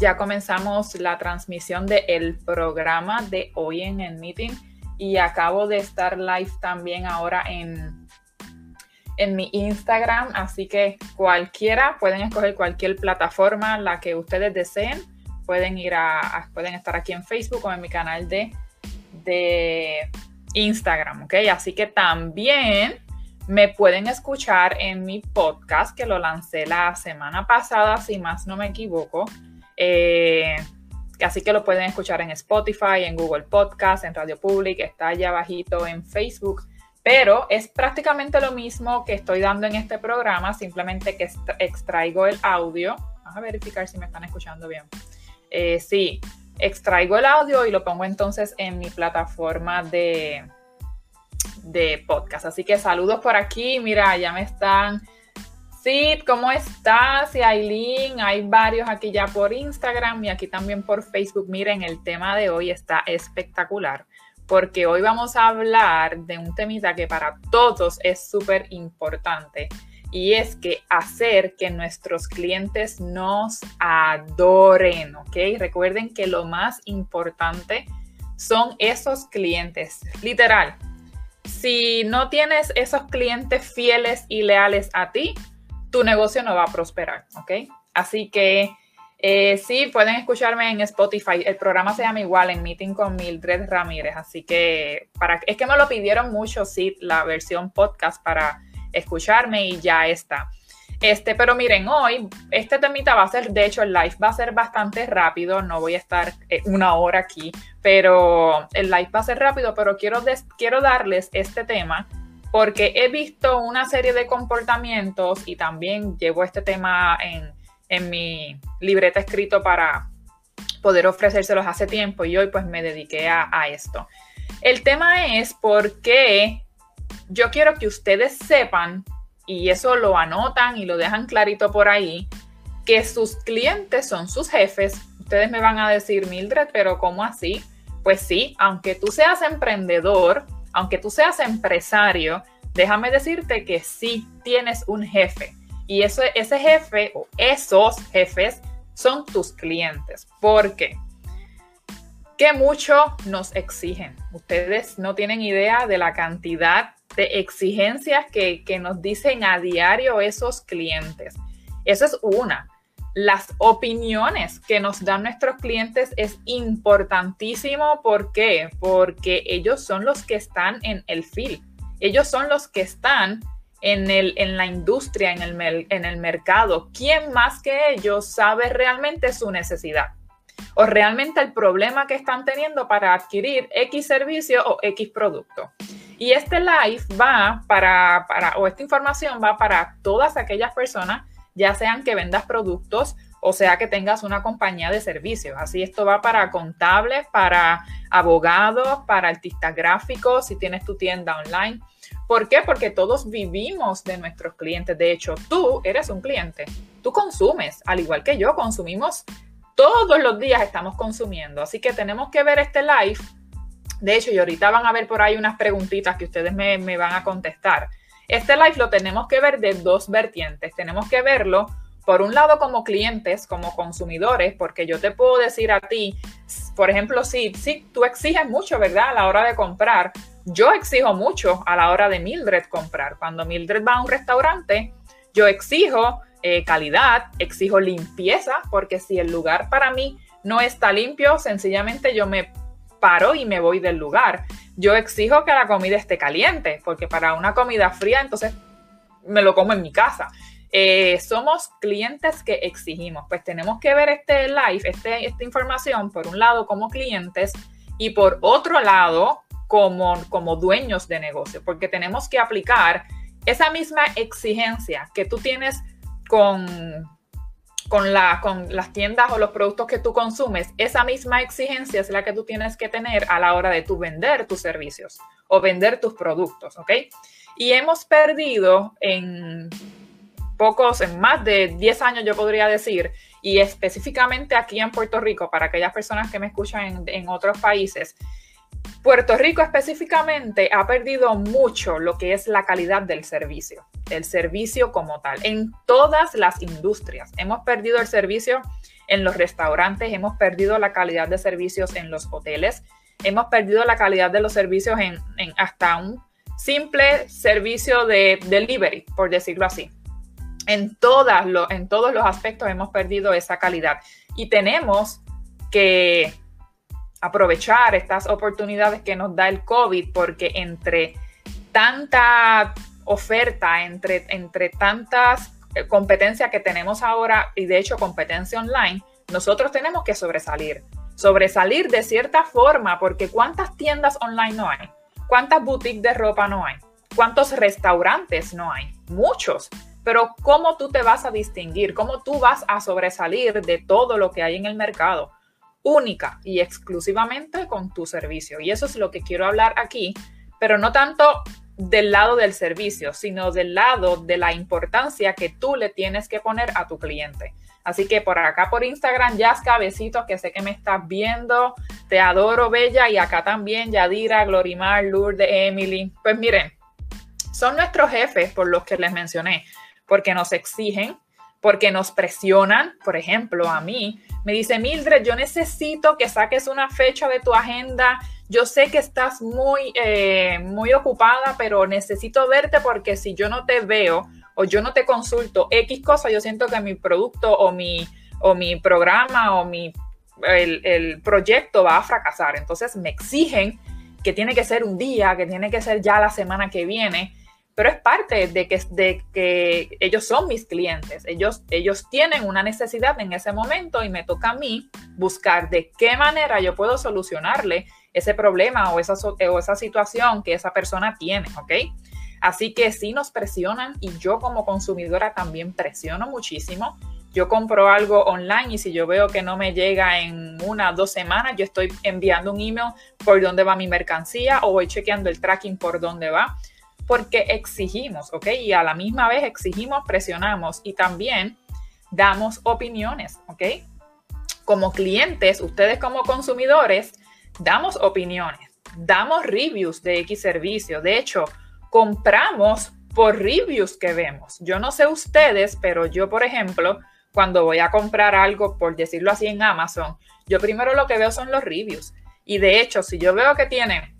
ya comenzamos la transmisión del programa de hoy en el meeting y acabo de estar live también ahora en, en mi Instagram, así que cualquiera, pueden escoger cualquier plataforma, la que ustedes deseen, pueden ir a, pueden estar aquí en Facebook o en mi canal de, de Instagram, ¿ok? Así que también me pueden escuchar en mi podcast que lo lancé la semana pasada, si más no me equivoco. Eh, así que lo pueden escuchar en Spotify, en Google Podcast, en Radio Public, está allá abajito en Facebook. Pero es prácticamente lo mismo que estoy dando en este programa, simplemente que extraigo el audio. Vamos a verificar si me están escuchando bien. Eh, sí, extraigo el audio y lo pongo entonces en mi plataforma de, de podcast. Así que saludos por aquí. Mira, ya me están. Sí, ¿cómo estás? Aileen, hay varios aquí ya por Instagram y aquí también por Facebook. Miren, el tema de hoy está espectacular porque hoy vamos a hablar de un temita que para todos es súper importante y es que hacer que nuestros clientes nos adoren, ¿ok? Recuerden que lo más importante son esos clientes, literal si no tienes esos clientes fieles y leales a ti, tu negocio no va a prosperar, ¿ok? Así que eh, sí, pueden escucharme en Spotify. El programa se llama igual, en Meeting con Mildred Ramírez. Así que para, es que me lo pidieron mucho, sí, la versión podcast para escucharme y ya está. Este, pero miren, hoy este temita va a ser, de hecho, el live va a ser bastante rápido, no voy a estar eh, una hora aquí, pero el live va a ser rápido, pero quiero, quiero darles este tema porque he visto una serie de comportamientos y también llevo este tema en, en mi libreta escrito para poder ofrecérselos hace tiempo y hoy pues me dediqué a, a esto. El tema es porque yo quiero que ustedes sepan y eso lo anotan y lo dejan clarito por ahí, que sus clientes son sus jefes. Ustedes me van a decir, Mildred, pero ¿cómo así? Pues sí, aunque tú seas emprendedor, aunque tú seas empresario, déjame decirte que sí tienes un jefe. Y eso, ese jefe o esos jefes son tus clientes. ¿Por qué? Que mucho nos exigen. Ustedes no tienen idea de la cantidad de exigencias que, nos dicen a diario esos clientes. Esa es una. Las opiniones que nos dan nuestros clientes es importantísimo. ¿Por qué? Porque ellos son los que están en el field. Ellos son los que están en, el, en la industria, en el, en el mercado. ¿Quién más que ellos sabe realmente su necesidad? O realmente el problema que están teniendo para adquirir X servicio o X producto. Y este live va para, para, o esta información va para todas aquellas personas, ya sean que vendas productos o sea que tengas una compañía de servicios. Así esto va para contables, para abogados, para artistas gráficos, si tienes tu tienda online. ¿Por qué? Porque todos vivimos de nuestros clientes. De hecho, tú eres un cliente. Tú consumes, al igual que yo, consumimos todos los días, estamos consumiendo. Así que tenemos que ver este live de hecho, y ahorita van a ver por ahí unas preguntitas que ustedes me, van a contestar. Este live lo tenemos que ver de dos vertientes. Tenemos que verlo, por un lado, como clientes, como consumidores, porque yo te puedo decir a ti, por ejemplo, si, tú exiges mucho, ¿verdad? A la hora de comprar, yo exijo mucho a la hora de Mildred comprar. Cuando Mildred va a un restaurante, yo exijo eh, calidad, exijo limpieza, porque si el lugar para mí no está limpio, sencillamente yo me paro y me voy del lugar. Yo exijo que la comida esté caliente, porque para una comida fría, entonces me lo como en mi casa. Eh, somos clientes que exigimos. Pues tenemos que ver este live, este, esta información, por un lado como clientes y por otro lado como, como dueños de negocio, porque tenemos que aplicar esa misma exigencia que tú tienes con con, la, con las tiendas o los productos que tú consumes, esa misma exigencia es la que tú tienes que tener a la hora de tú vender tus servicios o vender tus productos, ¿ok? Y hemos perdido en pocos, en más de 10 años yo podría decir, y específicamente aquí en Puerto Rico, para aquellas personas que me escuchan en, en otros países, Puerto Rico específicamente ha perdido mucho lo que es la calidad del servicio, el servicio como tal, en todas las industrias. Hemos perdido el servicio en los restaurantes, hemos perdido la calidad de servicios en los hoteles, hemos perdido la calidad de los servicios en, hasta un simple servicio de delivery, por decirlo así. En, todas en todos los aspectos hemos perdido esa calidad y tenemos que aprovechar estas oportunidades que nos da el COVID porque entre tanta oferta, entre, entre tantas eh, competencias que tenemos ahora y de hecho competencia online, nosotros tenemos que sobresalir. Sobresalir de cierta forma porque ¿cuántas tiendas online no hay? ¿Cuántas boutiques de ropa no hay? ¿Cuántos restaurantes no hay? Muchos. Pero ¿cómo tú te vas a distinguir? ¿Cómo tú vas a sobresalir de todo lo que hay en el mercado? Única y exclusivamente con tu servicio. Y eso es lo que quiero hablar aquí, pero no tanto del lado del servicio, sino del lado de la importancia que tú le tienes que poner a tu cliente. Así que por acá por Instagram, Jazz Cabecitos, que sé que me estás viendo, te adoro, Bella, y acá también Yadira, Glorimar, Lourdes, Emily. Pues miren, son nuestros jefes por los que les mencioné, porque nos exigen, porque nos presionan. Por ejemplo, a mí me dice Mildred, yo necesito que saques una fecha de tu agenda. Yo sé que estás muy, eh, muy ocupada, pero necesito verte porque si yo no te veo, o yo no te consulto X cosa, yo siento que mi producto o mi, o mi programa o mi, el, proyecto va a fracasar. Entonces me exigen que tiene que ser un día, que tiene que ser ya la semana que viene, pero es parte de que, de que ellos son mis clientes, ellos, ellos tienen una necesidad en ese momento y me toca a mí buscar de qué manera yo puedo solucionarle ese problema o esa, o esa situación que esa persona tiene, ¿ok? Así que sí nos presionan y yo como consumidora también presiono muchísimo. Yo compro algo online y si yo veo que no me llega en una o dos semanas, yo estoy enviando un email por dónde va mi mercancía o voy chequeando el tracking por dónde va, porque exigimos, ¿ok? Y a la misma vez exigimos, presionamos y también damos opiniones, ¿ok? Como clientes, ustedes como consumidores, damos opiniones, damos reviews de X servicio. De hecho, compramos por reviews que vemos. Yo no sé ustedes, pero yo, por ejemplo, cuando voy a comprar algo, por decirlo así, en Amazon, yo primero lo que veo son los reviews. Y de hecho, si yo veo que tiene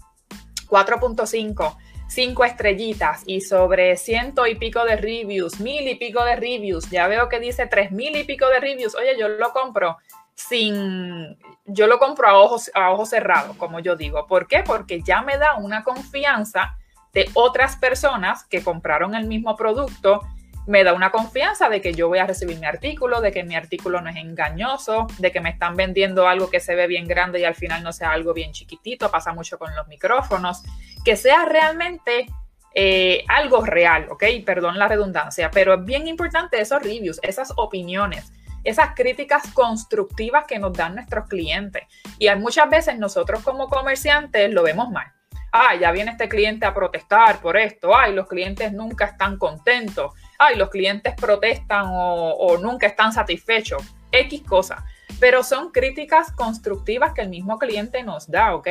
4.5, 5 estrellitas y sobre ciento y pico de reviews, mil y pico de reviews, ya veo que dice tres mil y pico de reviews, oye, yo lo compro sin, yo lo compro a ojos, a ojos cerrados, como yo digo. ¿Por qué? Porque ya me da una confianza de otras personas que compraron el mismo producto, me da una confianza de que yo voy a recibir mi artículo, de que mi artículo no es engañoso, de que me están vendiendo algo que se ve bien grande y al final no sea algo bien chiquitito, pasa mucho con los micrófonos, que sea realmente eh, algo real, ¿ok? Perdón la redundancia, pero es bien importante esos reviews, esas opiniones, esas críticas constructivas que nos dan nuestros clientes. Y muchas veces nosotros como comerciantes lo vemos mal ay, ya viene este cliente a protestar por esto, ay, los clientes nunca están contentos, ay, los clientes protestan o, nunca están satisfechos, X cosa. Pero son críticas constructivas que el mismo cliente nos da, ¿ok?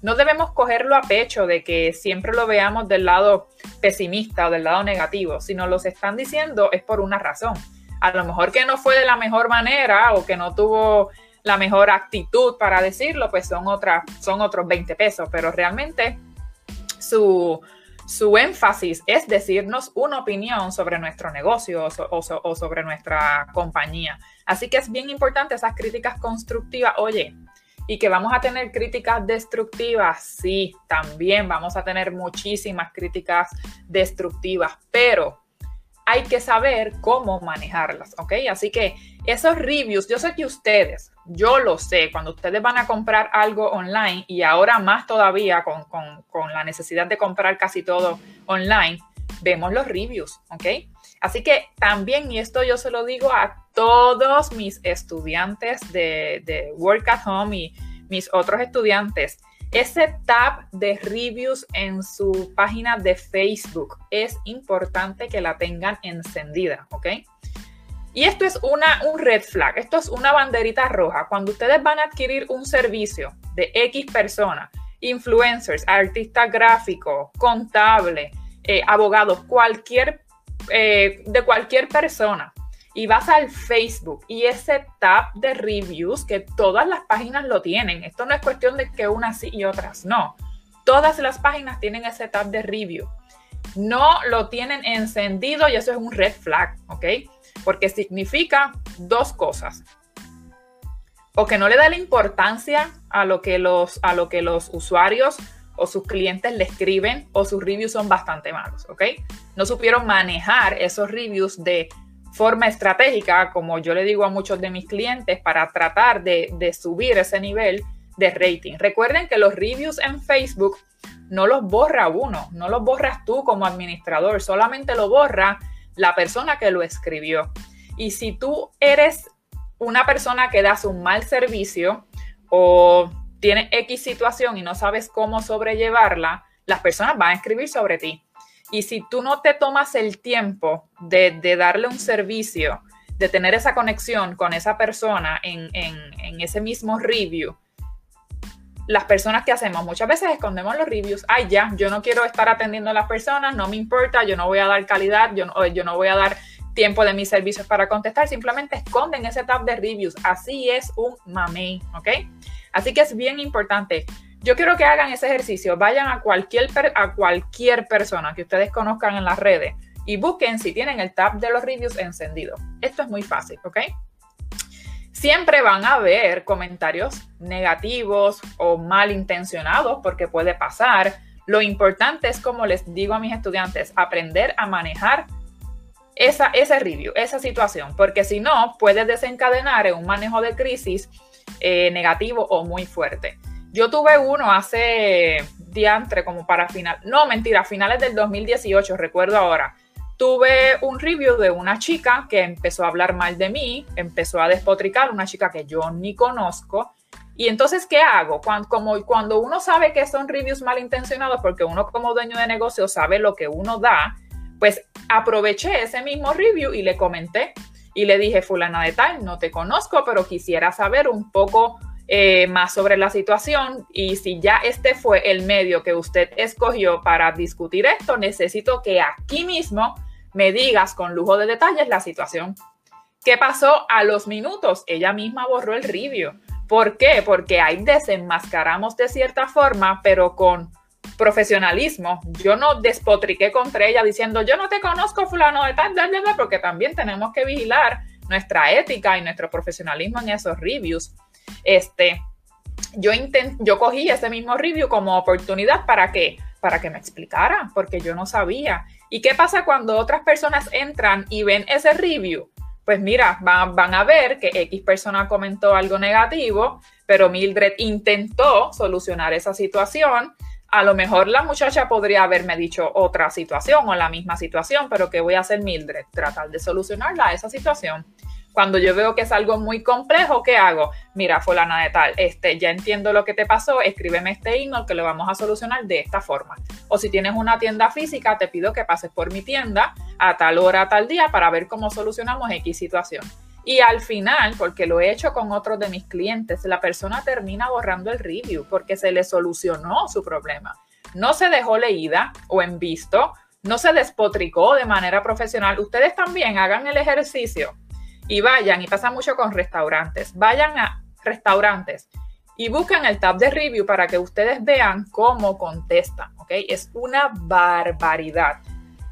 No debemos cogerlo a pecho de que siempre lo veamos del lado pesimista o del lado negativo. Si nos los están diciendo es por una razón. A lo mejor que no fue de la mejor manera o que no tuvo la mejor actitud para decirlo, pues son, otras, son otros 20 pesos, pero realmente su, su énfasis es decirnos una opinión sobre nuestro negocio o, sobre nuestra compañía. Así que es bien importante esas críticas constructivas. Oye, y que vamos a tener críticas destructivas, sí, también vamos a tener muchísimas críticas destructivas, pero hay que saber cómo manejarlas, ¿ok? Así que esos reviews, yo sé que ustedes, yo lo sé, cuando ustedes van a comprar algo online y ahora más todavía con, con la necesidad de comprar casi todo online, vemos los reviews, ¿ok? Así que también, y esto yo se lo digo a todos mis estudiantes de, de Work at Home y mis otros estudiantes, ese tab de reviews en su página de Facebook es importante que la tengan encendida, ¿ok? Y esto es una, un red flag, esto es una banderita roja. Cuando ustedes van a adquirir un servicio de X persona, influencers, artistas gráficos, contable, eh, abogados, cualquier, eh, de cualquier persona y vas al Facebook y ese tab de reviews que todas las páginas lo tienen. Esto no es cuestión de que unas sí y otras no. Todas las páginas tienen ese tab de review. No lo tienen encendido y eso es un red flag, ¿ok? Porque significa dos cosas. O que no le da la importancia a lo que los, a lo que los usuarios o sus clientes le escriben o sus reviews son bastante malos, ¿ok? No supieron manejar esos reviews de forma estratégica, como yo le digo a muchos de mis clientes, para tratar de, subir ese nivel de rating. Recuerden que los reviews en Facebook no los borra uno, no los borras tú como administrador, solamente lo borra la persona que lo escribió. Y si tú eres una persona que das un mal servicio o tienes X situación y no sabes cómo sobrellevarla, las personas van a escribir sobre ti. Y si tú no te tomas el tiempo de, darle un servicio, de tener esa conexión con esa persona en, ese mismo review, las personas que hacemos muchas veces escondemos los reviews. Ay, ya, yo no quiero estar atendiendo a las personas, no me importa, yo no voy a dar calidad, yo no, yo no voy a dar tiempo de mis servicios para contestar, simplemente esconden ese tab de reviews. Así es un mamey, ¿ok? Así que es bien importante. Yo quiero que hagan ese ejercicio, vayan a cualquier, a cualquier persona que ustedes conozcan en las redes y busquen si tienen el tab de los reviews encendido. Esto es muy fácil, ¿ok? Siempre van a haber comentarios negativos o malintencionados porque puede pasar. Lo importante es, como les digo a mis estudiantes, aprender a manejar esa, ese review, esa situación, porque si no, puede desencadenar en un manejo de crisis eh, negativo o muy fuerte. Yo tuve uno hace diantre, como para final, no mentira, finales del 2018, recuerdo ahora. Tuve un review de una chica que empezó a hablar mal de mí, empezó a despotricar, una chica que yo ni conozco. Y entonces, ¿qué hago? Cuando, como, cuando uno sabe que son reviews malintencionados, porque uno como dueño de negocio sabe lo que uno da, pues aproveché ese mismo review y le comenté y le dije, fulana de tal, no te conozco, pero quisiera saber un poco eh, más sobre la situación y si ya este fue el medio que usted escogió para discutir esto, necesito que aquí mismo me digas con lujo de detalles la situación. ¿Qué pasó a los minutos? Ella misma borró el review. ¿Por qué? Porque ahí desenmascaramos de cierta forma, pero con profesionalismo. Yo no despotriqué contra ella diciendo, yo no te conozco fulano de tal, porque también tenemos que vigilar nuestra ética y nuestro profesionalismo en esos reviews. Este, yo, intent, yo cogí ese mismo review como oportunidad para que, para que me explicara, porque yo no sabía. ¿Y qué pasa cuando otras personas entran y ven ese review? Pues mira, van, van a ver que X persona comentó algo negativo, pero Mildred intentó solucionar esa situación a lo mejor la muchacha podría haberme dicho otra situación o la misma situación, pero ¿qué voy a hacer Mildred? Tratar de solucionarla esa situación. Cuando yo veo que es algo muy complejo, ¿qué hago? Mira, fulana de tal, este, ya entiendo lo que te pasó, escríbeme este email que lo vamos a solucionar de esta forma. O si tienes una tienda física, te pido que pases por mi tienda a tal hora, a tal día para ver cómo solucionamos X situación. Y al final, porque lo he hecho con otros de mis clientes, la persona termina borrando el review porque se le solucionó su problema. No se dejó leída o en visto, no se despotricó de manera profesional. Ustedes también hagan el ejercicio y vayan, y pasa mucho con restaurantes, vayan a restaurantes y busquen el tab de review para que ustedes vean cómo contestan, ¿ok? Es una barbaridad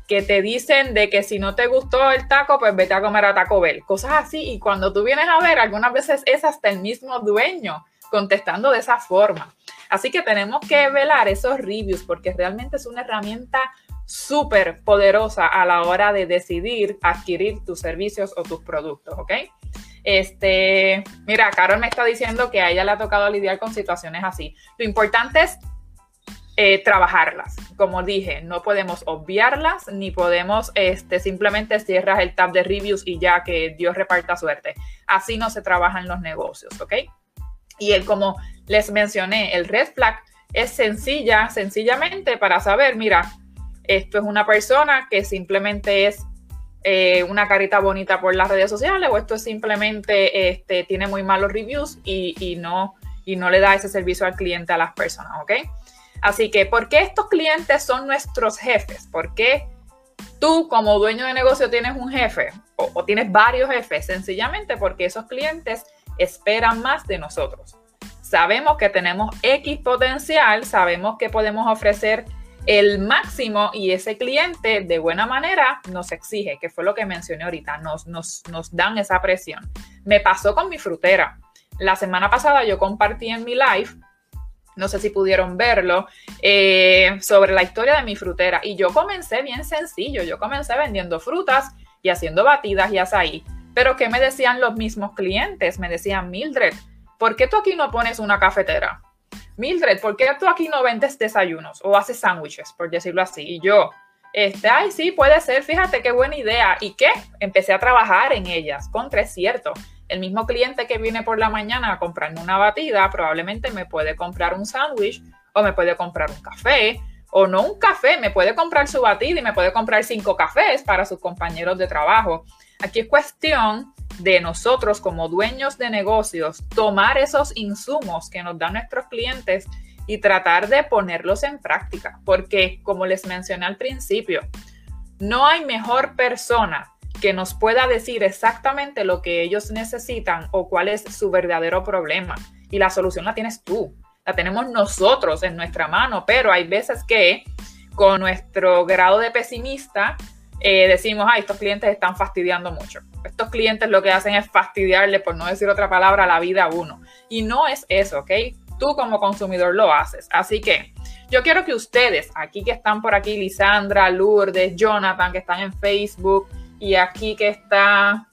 que te dicen de que si no te gustó el taco, pues vete a comer a Taco Bell. Cosas así. Y cuando tú vienes a ver, algunas veces es hasta el mismo dueño contestando de esa forma. Así que tenemos que velar esos reviews porque realmente es una herramienta súper poderosa a la hora de decidir adquirir tus servicios o tus productos, ¿ok? Este, mira, Carol me está diciendo que a ella le ha tocado lidiar con situaciones así. Lo importante es eh, trabajarlas. Como dije, no podemos obviarlas ni podemos este, simplemente cierras el tab de reviews y ya que Dios reparta suerte. Así no se trabajan los negocios, ¿ok? Y el, como les mencioné, el red flag es sencilla, sencillamente para saber, mira, esto es una persona que simplemente es eh, una carita bonita por las redes sociales o esto es simplemente este, tiene muy malos reviews y, no, y no le da ese servicio al cliente a las personas, ¿ok? Así que, ¿por qué estos clientes son nuestros jefes? ¿Por qué tú como dueño de negocio tienes un jefe o, o tienes varios jefes, sencillamente porque esos clientes esperan más de nosotros. Sabemos que tenemos X potencial, sabemos que podemos ofrecer el máximo y ese cliente de buena manera nos exige, que fue lo que mencioné ahorita, nos, nos, nos dan esa presión. Me pasó con mi frutera. La semana pasada yo compartí en mi live, no sé si pudieron verlo, eh, sobre la historia de mi frutera. Y yo comencé bien sencillo, yo comencé vendiendo frutas y haciendo batidas y azaí. Pero ¿qué me decían los mismos clientes? Me decían, Mildred, ¿por qué tú aquí no pones una cafetera? Mildred, ¿por qué tú aquí no vendes desayunos o haces sándwiches, por decirlo así? Y yo, este, ay, sí, puede ser, fíjate qué buena idea. ¿Y qué? Empecé a trabajar en ellas. Contra, es cierto. El mismo cliente que viene por la mañana a comprarme una batida, probablemente me puede comprar un sándwich o me puede comprar un café o no un café, me puede comprar su batida y me puede comprar cinco cafés para sus compañeros de trabajo. Aquí es cuestión de nosotros como dueños de negocios tomar esos insumos que nos dan nuestros clientes y tratar de ponerlos en práctica, porque como les mencioné al principio, no hay mejor persona que nos pueda decir exactamente lo que ellos necesitan o cuál es su verdadero problema. Y la solución la tienes tú, la tenemos nosotros en nuestra mano, pero hay veces que con nuestro grado de pesimista eh, decimos, ah, estos clientes están fastidiando mucho. Estos clientes lo que hacen es fastidiarle, por no decir otra palabra, la vida a uno. Y no es eso, ¿ok? Tú como consumidor lo haces. Así que yo quiero que ustedes, aquí que están por aquí, Lisandra, Lourdes, Jonathan, que están en Facebook, y aquí que está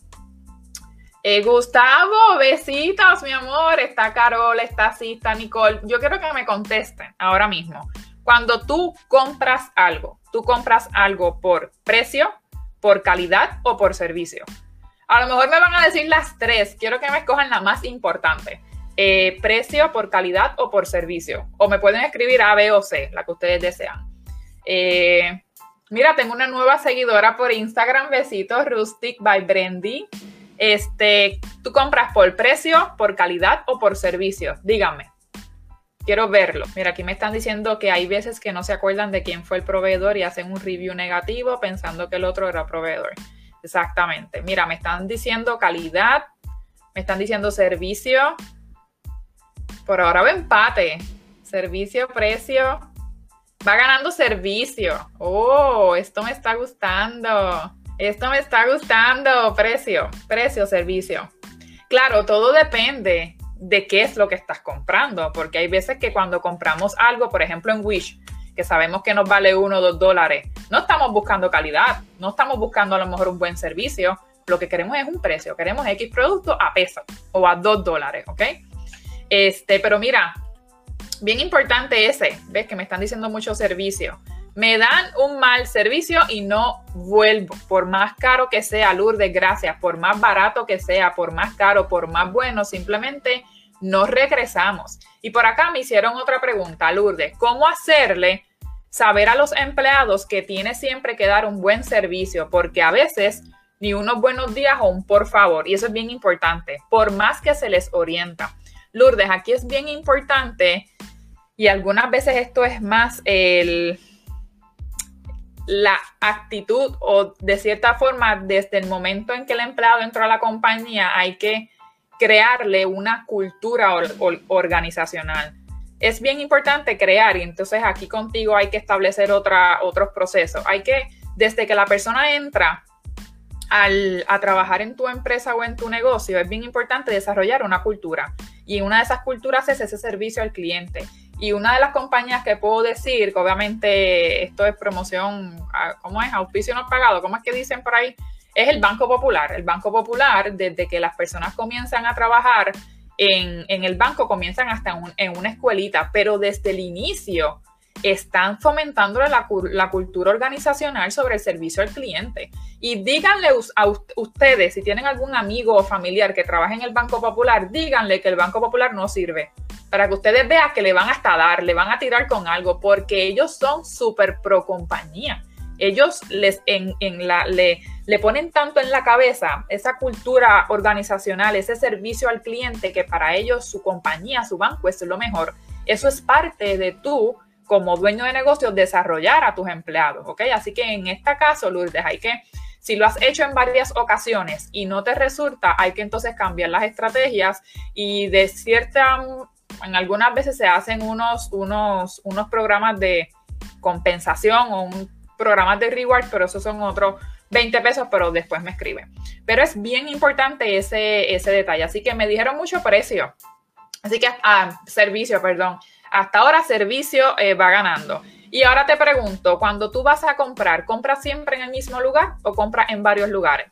eh, Gustavo, besitos, mi amor, está Carol, está así, está Nicole. Yo quiero que me contesten ahora mismo. Cuando tú compras algo, tú compras algo por precio, por calidad o por servicio. A lo mejor me van a decir las tres. Quiero que me escojan la más importante. Eh, precio, por calidad o por servicio. O me pueden escribir A, B o C, la que ustedes desean. Eh, mira, tengo una nueva seguidora por Instagram. Besitos, Rustic by Brandy. Este, ¿tú compras por precio, por calidad o por servicio? Díganme quiero verlo. Mira, aquí me están diciendo que hay veces que no se acuerdan de quién fue el proveedor y hacen un review negativo pensando que el otro era proveedor. Exactamente. Mira, me están diciendo calidad, me están diciendo servicio. Por ahora va empate. Servicio, precio. Va ganando servicio. Oh, esto me está gustando. Esto me está gustando. Precio, precio, servicio. Claro, todo depende de qué es lo que estás comprando, porque hay veces que cuando compramos algo, por ejemplo en Wish, que sabemos que nos vale uno o dos dólares, no estamos buscando calidad, no estamos buscando a lo mejor un buen servicio, lo que queremos es un precio, queremos X producto a peso o a dos dólares, ¿ok? Este, pero mira, bien importante ese, ves que me están diciendo mucho servicio me dan un mal servicio y no vuelvo. Por más caro que sea, Lourdes, gracias. Por más barato que sea, por más caro, por más bueno, simplemente no regresamos. Y por acá me hicieron otra pregunta, Lourdes. ¿Cómo hacerle saber a los empleados que tiene siempre que dar un buen servicio? Porque a veces ni unos buenos días o un por favor. Y eso es bien importante, por más que se les orienta. Lourdes, aquí es bien importante y algunas veces esto es más el la actitud o de cierta forma desde el momento en que el empleado entró a la compañía hay que crearle una cultura organizacional. Es bien importante crear y entonces aquí contigo hay que establecer otra, otros procesos. Hay que, desde que la persona entra a trabajar en tu empresa o en tu negocio, es bien importante desarrollar una cultura. Y una de esas culturas es ese servicio al cliente. Y una de las compañías que puedo decir, que obviamente esto es promoción, ¿cómo es? Auspicio no pagado, ¿cómo es que dicen por ahí? Es el Banco Popular. El Banco Popular, desde que las personas comienzan a trabajar en, el banco, comienzan hasta en una escuelita, pero desde el inicio están fomentando la, la, cultura organizacional sobre el servicio al cliente. Y díganle a ustedes, si tienen algún amigo o familiar que trabaje en el Banco Popular, díganle que el Banco Popular no sirve para que ustedes vean que le van hasta dar, le van a tirar con algo, porque ellos son súper pro compañía. Ellos les en, la, le, le ponen tanto en la cabeza esa cultura organizacional, ese servicio al cliente, que para ellos su compañía, su banco es lo mejor. Eso es parte de tú como dueño de negocio, desarrollar a tus empleados, ¿ok? Así que en este caso, Lourdes, hay que, si lo has hecho en varias ocasiones y no te resulta, hay que entonces cambiar las estrategias y de cierta, en algunas veces se hacen unos, unos, unos programas de compensación o un programas de reward, pero esos son otros 20 pesos, pero después me escriben. Pero es bien importante ese, ese detalle. Así que me dijeron mucho precio. Así que, ah, servicio, perdón. Hasta ahora servicio eh, va ganando. Y ahora te pregunto, cuando tú vas a comprar, ¿compras siempre en el mismo lugar o compras en varios lugares?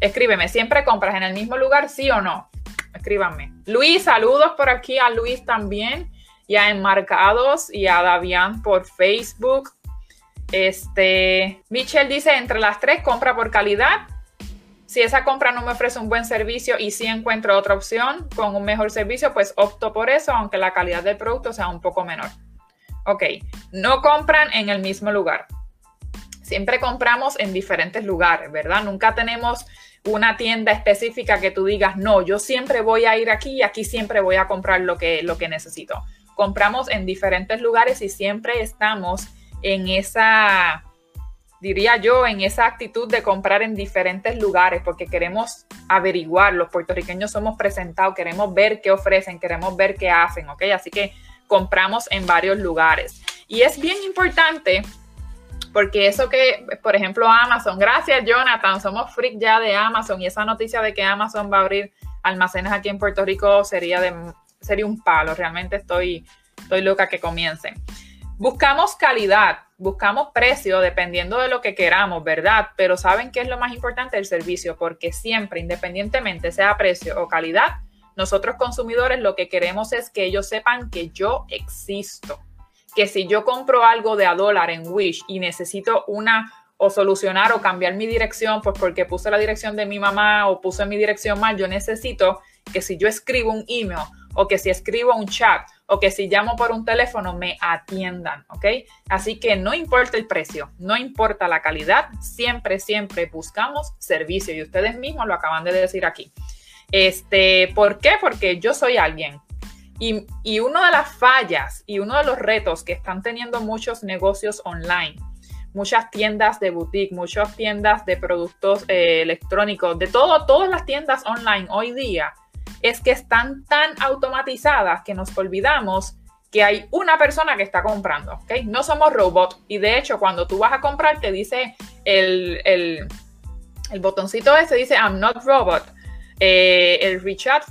Escríbeme, ¿siempre compras en el mismo lugar, sí o no? Escríbanme. Luis, saludos por aquí a Luis también, y a Enmarcados y a Davián por Facebook. Este, Michelle dice, entre las tres, compra por calidad. Si esa compra no me ofrece un buen servicio y si encuentro otra opción con un mejor servicio, pues opto por eso, aunque la calidad del producto sea un poco menor. Ok, no compran en el mismo lugar. Siempre compramos en diferentes lugares, ¿verdad? Nunca tenemos una tienda específica que tú digas, no, yo siempre voy a ir aquí y aquí siempre voy a comprar lo que, lo que necesito. Compramos en diferentes lugares y siempre estamos en esa, diría yo, en esa actitud de comprar en diferentes lugares porque queremos averiguar, los puertorriqueños somos presentados, queremos ver qué ofrecen, queremos ver qué hacen, ¿ok? Así que compramos en varios lugares. Y es bien importante porque eso que, por ejemplo, Amazon, gracias Jonathan, somos freak ya de Amazon y esa noticia de que Amazon va a abrir almacenes aquí en Puerto Rico sería, de, sería un palo, realmente estoy, estoy loca que comiencen. Buscamos calidad, buscamos precio dependiendo de lo que queramos, ¿verdad? Pero ¿saben qué es lo más importante? El servicio, porque siempre, independientemente sea precio o calidad, nosotros consumidores lo que queremos es que ellos sepan que yo existo. Que si yo compro algo de a dólar en Wish y necesito una o solucionar o cambiar mi dirección, pues porque puse la dirección de mi mamá o puse mi dirección mal, yo necesito que si yo escribo un email o que si escribo un chat o que si llamo por un teléfono me atiendan, ¿ok? Así que no importa el precio, no importa la calidad, siempre, siempre buscamos servicio y ustedes mismos lo acaban de decir aquí. Este, ¿Por qué? Porque yo soy alguien. Y, y una de las fallas y uno de los retos que están teniendo muchos negocios online, muchas tiendas de boutique, muchas tiendas de productos eh, electrónicos, de todo, todas las tiendas online hoy día, es que están tan automatizadas que nos olvidamos que hay una persona que está comprando, ¿ok? No somos robots y de hecho cuando tú vas a comprar te dice el, el, el botoncito ese, dice I'm not robot. Eh, el rechat,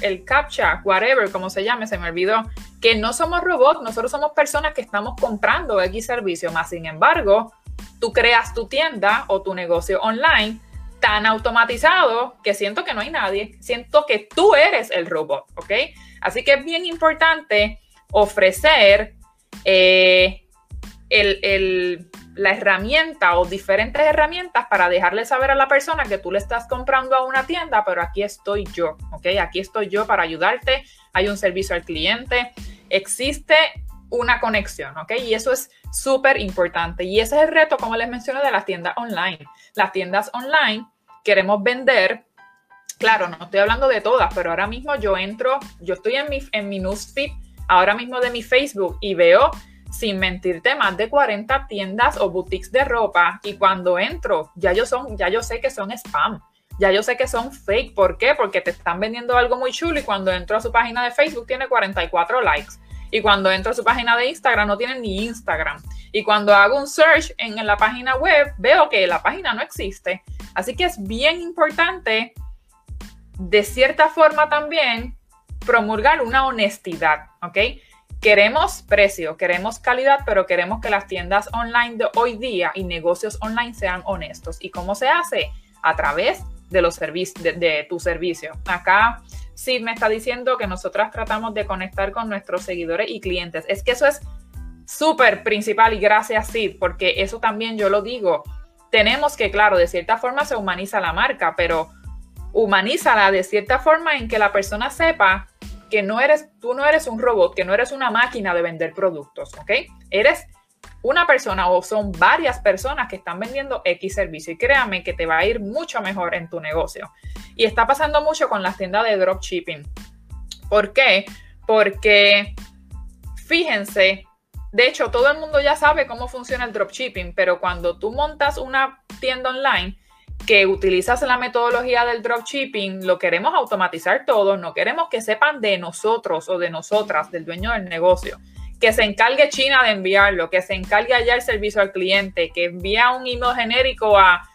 el captcha, whatever, como se llame, se me olvidó, que no somos robots, nosotros somos personas que estamos comprando X servicio, más sin embargo, tú creas tu tienda o tu negocio online tan automatizado que siento que no hay nadie, siento que tú eres el robot, ¿ok? Así que es bien importante ofrecer eh, la herramienta o diferentes herramientas para dejarle saber a la persona que tú le estás comprando a una tienda, pero aquí estoy yo, ¿ok? Aquí estoy yo para ayudarte, hay un servicio al cliente, existe una conexión, ¿ok? Y eso es súper importante. Y ese es el reto, como les mencioné, de las tiendas online. Las tiendas online queremos vender. Claro, no estoy hablando de todas, pero ahora mismo yo entro, yo estoy en mi, en mi newsfeed, ahora mismo de mi Facebook y veo, sin mentirte, más de 40 tiendas o boutiques de ropa. Y cuando entro, ya yo, son, ya yo sé que son spam ya yo sé que son fake. ¿Por qué? Porque te están vendiendo algo muy chulo y cuando entro a su página de Facebook tiene 44 likes. Y cuando entro a su página de Instagram no tienen ni Instagram. Y cuando hago un search en la página web, veo que la página no existe. Así que es bien importante, de cierta forma también, promulgar una honestidad, ¿ok? Queremos precio, queremos calidad, pero queremos que las tiendas online de hoy día y negocios online sean honestos. ¿Y cómo se hace? A través de los servicios, de, tu servicio. Acá Sid me está diciendo que nosotras tratamos de conectar con nuestros seguidores y clientes. Es que eso es súper principal y gracias Sid, porque eso también yo lo digo. Tenemos que, claro, de cierta forma se humaniza la marca, pero humanízala de cierta forma en que la persona sepa que no eres, tú no eres un robot, que no eres una máquina de vender productos, ¿ok? Eres una persona o son varias personas que están vendiendo X servicio y créame que te va a ir mucho mejor en tu negocio. Y está pasando mucho con las tiendas de dropshipping. ¿Por qué? Porque fíjense de hecho, todo el mundo ya sabe cómo funciona el dropshipping, pero cuando tú montas una tienda online que utilizas la metodología del dropshipping, lo queremos automatizar todo, no queremos que sepan de nosotros o de nosotras, del dueño del negocio que se encargue China de enviarlo, que se encargue allá el servicio al cliente, que envía un email genérico a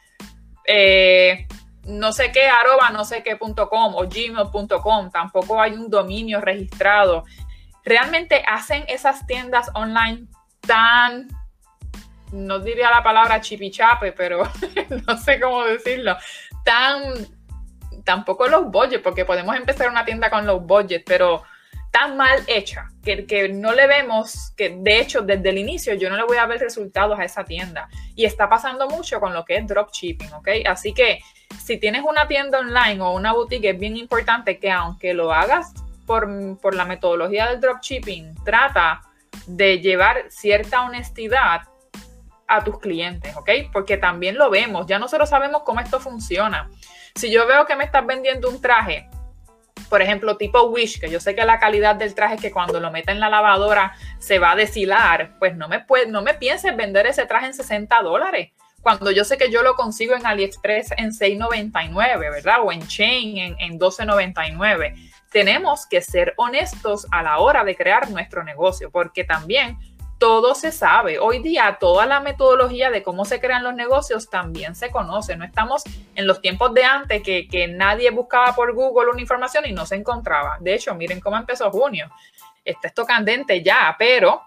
eh, no sé qué, arroba no sé qué punto com o gmail.com, tampoco hay un dominio registrado. Realmente hacen esas tiendas online tan, no diría la palabra chipichape, pero no sé cómo decirlo, tan, tampoco los budgets, porque podemos empezar una tienda con los budgets, pero tan mal hecha que, no le vemos, que de hecho desde el inicio yo no le voy a ver resultados a esa tienda. Y está pasando mucho con lo que es dropshipping, ¿ok? Así que si tienes una tienda online o una boutique es bien importante que aunque lo hagas por, por la metodología del dropshipping, trata de llevar cierta honestidad a tus clientes, ¿ok? Porque también lo vemos, ya nosotros sabemos cómo esto funciona. Si yo veo que me estás vendiendo un traje por ejemplo, tipo Wish, que yo sé que la calidad del traje que cuando lo meta en la lavadora se va a deshilar, pues no me, puede, no me pienses vender ese traje en 60 dólares. Cuando yo sé que yo lo consigo en AliExpress en 6.99, ¿verdad? O en Chain en, en 12.99. Tenemos que ser honestos a la hora de crear nuestro negocio, porque también todo se sabe. Hoy día toda la metodología de cómo se crean los negocios también se conoce. No estamos en los tiempos de antes que, nadie buscaba por Google una información y no se encontraba. De hecho, miren cómo empezó junio. Está esto candente ya, pero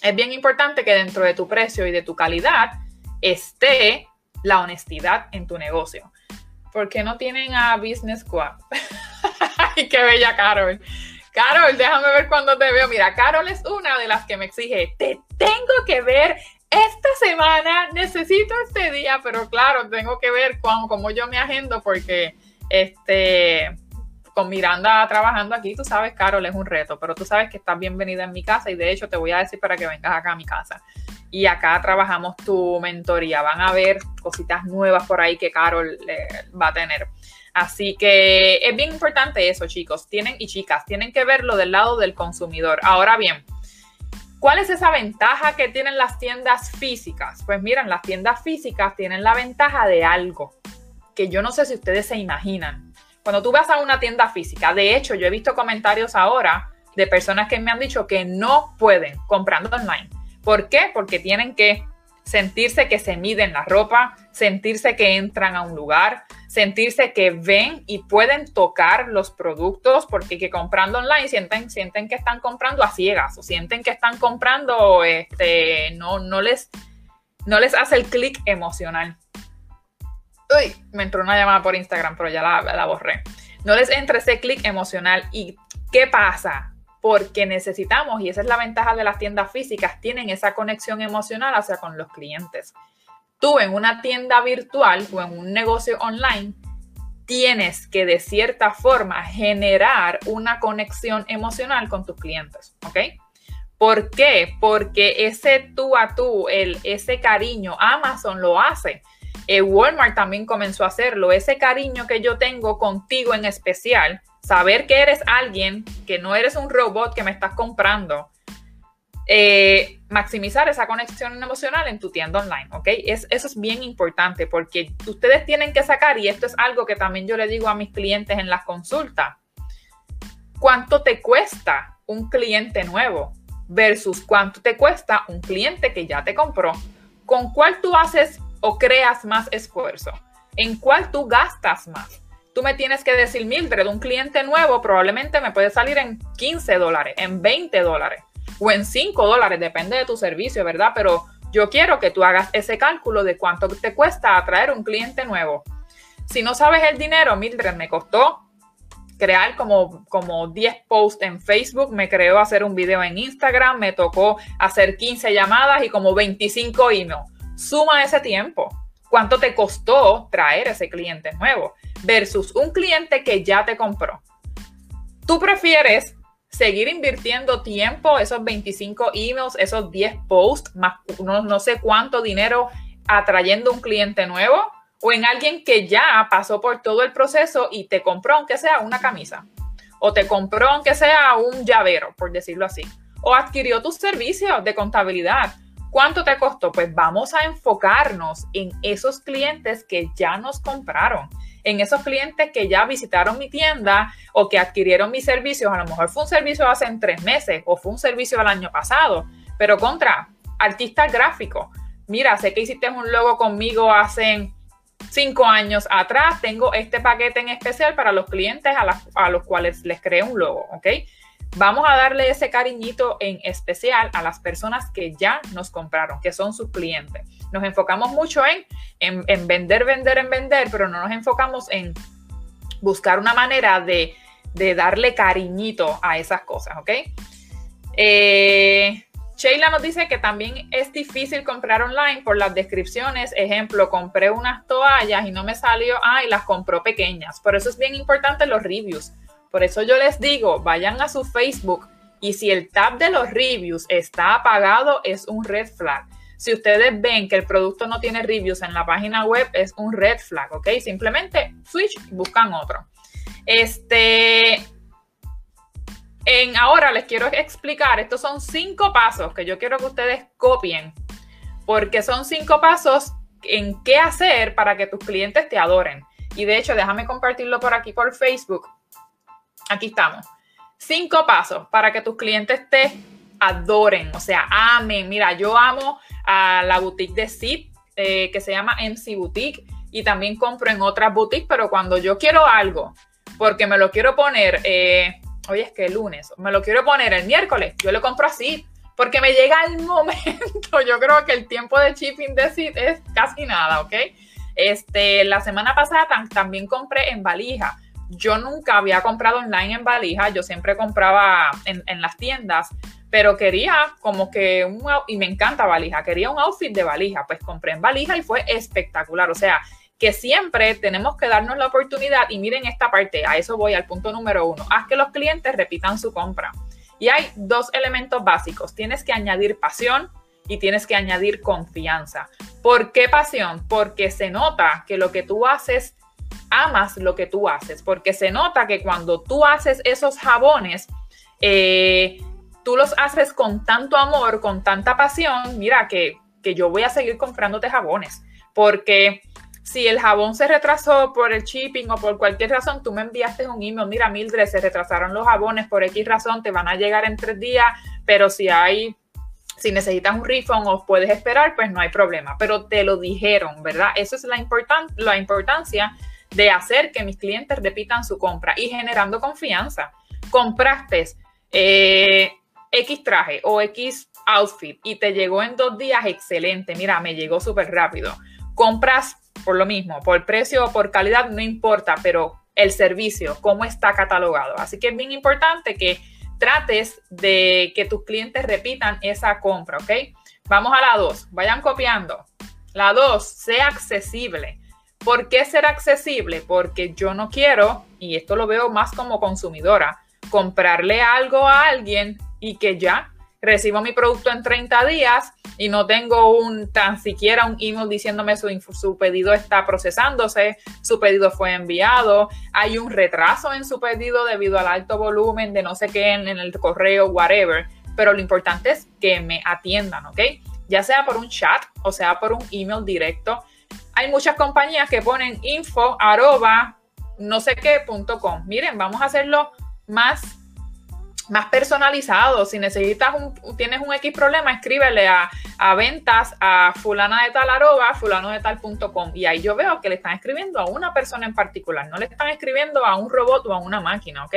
es bien importante que dentro de tu precio y de tu calidad esté la honestidad en tu negocio. ¿Por qué no tienen a Business Squad? ¡Ay, qué bella Carol! Carol, déjame ver cuando te veo. Mira, Carol es una de las que me exige, te tengo que ver esta semana, necesito este día, pero claro, tengo que ver cómo, yo me agendo porque este, con Miranda trabajando aquí, tú sabes, Carol, es un reto, pero tú sabes que estás bienvenida en mi casa y de hecho te voy a decir para que vengas acá a mi casa. Y acá trabajamos tu mentoría. Van a ver cositas nuevas por ahí que Carol va a tener. Así que es bien importante eso, chicos. Tienen y chicas, tienen que verlo del lado del consumidor. Ahora bien, ¿cuál es esa ventaja que tienen las tiendas físicas? Pues miren, las tiendas físicas tienen la ventaja de algo que yo no sé si ustedes se imaginan. Cuando tú vas a una tienda física, de hecho, yo he visto comentarios ahora de personas que me han dicho que no pueden comprando online. ¿Por qué? Porque tienen que sentirse que se miden la ropa, sentirse que entran a un lugar, sentirse que ven y pueden tocar los productos, porque que comprando online sienten, sienten que están comprando a ciegas o sienten que están comprando, este, no, no, les, no les hace el clic emocional. Uy, me entró una llamada por Instagram, pero ya la, la borré. No les entra ese clic emocional. ¿Y qué pasa? Porque necesitamos, y esa es la ventaja de las tiendas físicas, tienen esa conexión emocional hacia con los clientes. Tú en una tienda virtual o en un negocio online tienes que de cierta forma generar una conexión emocional con tus clientes, ¿ok? ¿Por qué? Porque ese tú a tú, el, ese cariño, Amazon lo hace. Eh, Walmart también comenzó a hacerlo. Ese cariño que yo tengo contigo en especial, saber que eres alguien, que no eres un robot que me estás comprando, eh, maximizar esa conexión emocional en tu tienda online, ¿ok? Es, eso es bien importante porque ustedes tienen que sacar, y esto es algo que también yo le digo a mis clientes en las consultas, ¿cuánto te cuesta un cliente nuevo versus cuánto te cuesta un cliente que ya te compró? ¿Con cuál tú haces o creas más esfuerzo? ¿En cuál tú gastas más? Tú me tienes que decir, Mildred, un cliente nuevo probablemente me puede salir en 15 dólares, en 20 dólares o en 5 dólares, depende de tu servicio, ¿verdad? Pero yo quiero que tú hagas ese cálculo de cuánto te cuesta atraer un cliente nuevo. Si no sabes el dinero, Mildred, me costó crear como, como 10 posts en Facebook, me creó hacer un video en Instagram, me tocó hacer 15 llamadas y como 25 emails. Suma ese tiempo. ¿Cuánto te costó traer ese cliente nuevo? Versus un cliente que ya te compró. Tú prefieres seguir invirtiendo tiempo, esos 25 emails, esos 10 posts, más no, sé cuánto dinero atrayendo un cliente nuevo o en alguien que ya pasó por todo el proceso y te compró aunque sea una camisa o te compró aunque sea un llavero, por decirlo así, o adquirió tus servicios de contabilidad. ¿Cuánto te costó? Pues vamos a enfocarnos en esos clientes que ya nos compraron, en esos clientes que ya visitaron mi tienda o que adquirieron mis servicios. A lo mejor fue un servicio hace tres meses o fue un servicio del año pasado, pero contra artista gráfico. Mira, sé que hiciste un logo conmigo hace cinco años atrás. Tengo este paquete en especial para los clientes a, los cuales les creé un logo, ¿ok? Vamos a darle ese cariñito en especial a las personas que ya nos compraron, que son sus clientes. Nos enfocamos mucho en, en, vender, vender, en vender, pero no nos enfocamos en buscar una manera de, de darle cariñito a esas cosas, ¿ok? Eh, Sheila nos dice que también es difícil comprar online por las descripciones. Ejemplo, compré unas toallas y no me salió, ah, y las compró pequeñas. Por eso es bien importante los reviews. Por eso yo les digo, vayan a su Facebook y si el tab de los reviews está apagado, es un red flag. Si ustedes ven que el producto no tiene reviews en la página web, es un red flag, ¿ok? Simplemente switch y buscan otro. Este, en ahora les quiero explicar, estos son cinco pasos que yo quiero que ustedes copien, porque son cinco pasos en qué hacer para que tus clientes te adoren. Y de hecho, déjame compartirlo por aquí por Facebook. Aquí estamos. Cinco pasos para que tus clientes te adoren, o sea, amen. Mira, yo amo a la boutique de Zip, eh, que se llama MC Boutique, y también compro en otras boutiques, pero cuando yo quiero algo, porque me lo quiero poner eh, hoy es que el lunes, me lo quiero poner el miércoles, yo lo compro así, porque me llega el momento, yo creo que el tiempo de shipping de Seed es casi nada, ¿ok? Este, la semana pasada también compré en valija. Yo nunca había comprado online en valija, yo siempre compraba en las tiendas, pero quería como que un, y me encanta valija, quería un outfit de valija, pues compré en valija y fue espectacular, o sea, que siempre tenemos que darnos la oportunidad y miren esta parte, a eso voy al punto número uno, haz que los clientes repitan su compra. Y hay dos elementos básicos, tienes que añadir pasión y tienes que añadir confianza. ¿Por qué pasión? Porque se nota que lo que tú haces, amas lo que tú haces, porque se nota que cuando tú haces esos jabones, eh, tú los haces con tanto amor, con tanta pasión, mira que, que yo voy a seguir comprándote jabones, porque si el jabón se retrasó por el shipping o por cualquier razón, tú me enviaste un email, mira Mildred, se retrasaron los jabones por X razón, te van a llegar en tres días, pero si hay, si necesitas un refund o puedes esperar, pues no hay problema, pero te lo dijeron, ¿verdad? Eso es la, la importancia de hacer que mis clientes repitan su compra y generando confianza. Compraste eh, X traje o X outfit y te llegó en dos días, excelente, mira, me llegó súper rápido. Compras por lo mismo, por precio o por calidad, no importa, pero el servicio, cómo está catalogado. Así que es bien importante que trates de que tus clientes repitan esa compra, ¿ok? Vamos a la 2, vayan copiando. La 2, sea accesible. ¿Por qué ser accesible? Porque yo no quiero, y esto lo veo más como consumidora, comprarle algo a alguien y que ya recibo mi producto en 30 días y no tengo un tan siquiera un email diciéndome su, su pedido está procesándose, su pedido fue enviado, hay un retraso en su pedido debido al alto volumen de no sé qué en, el correo, whatever. Pero lo importante es que me atiendan, ¿ok? Ya sea por un chat o sea por un email directo. Hay muchas compañías que ponen info arroba no sé qué punto com. Miren, vamos a hacerlo más más personalizado. Si necesitas un, tienes un X problema, escríbele a, ventas a fulana de tal fulano de tal.com. Y ahí yo veo que le están escribiendo a una persona en particular, no le están escribiendo a un robot o a una máquina, ¿ok?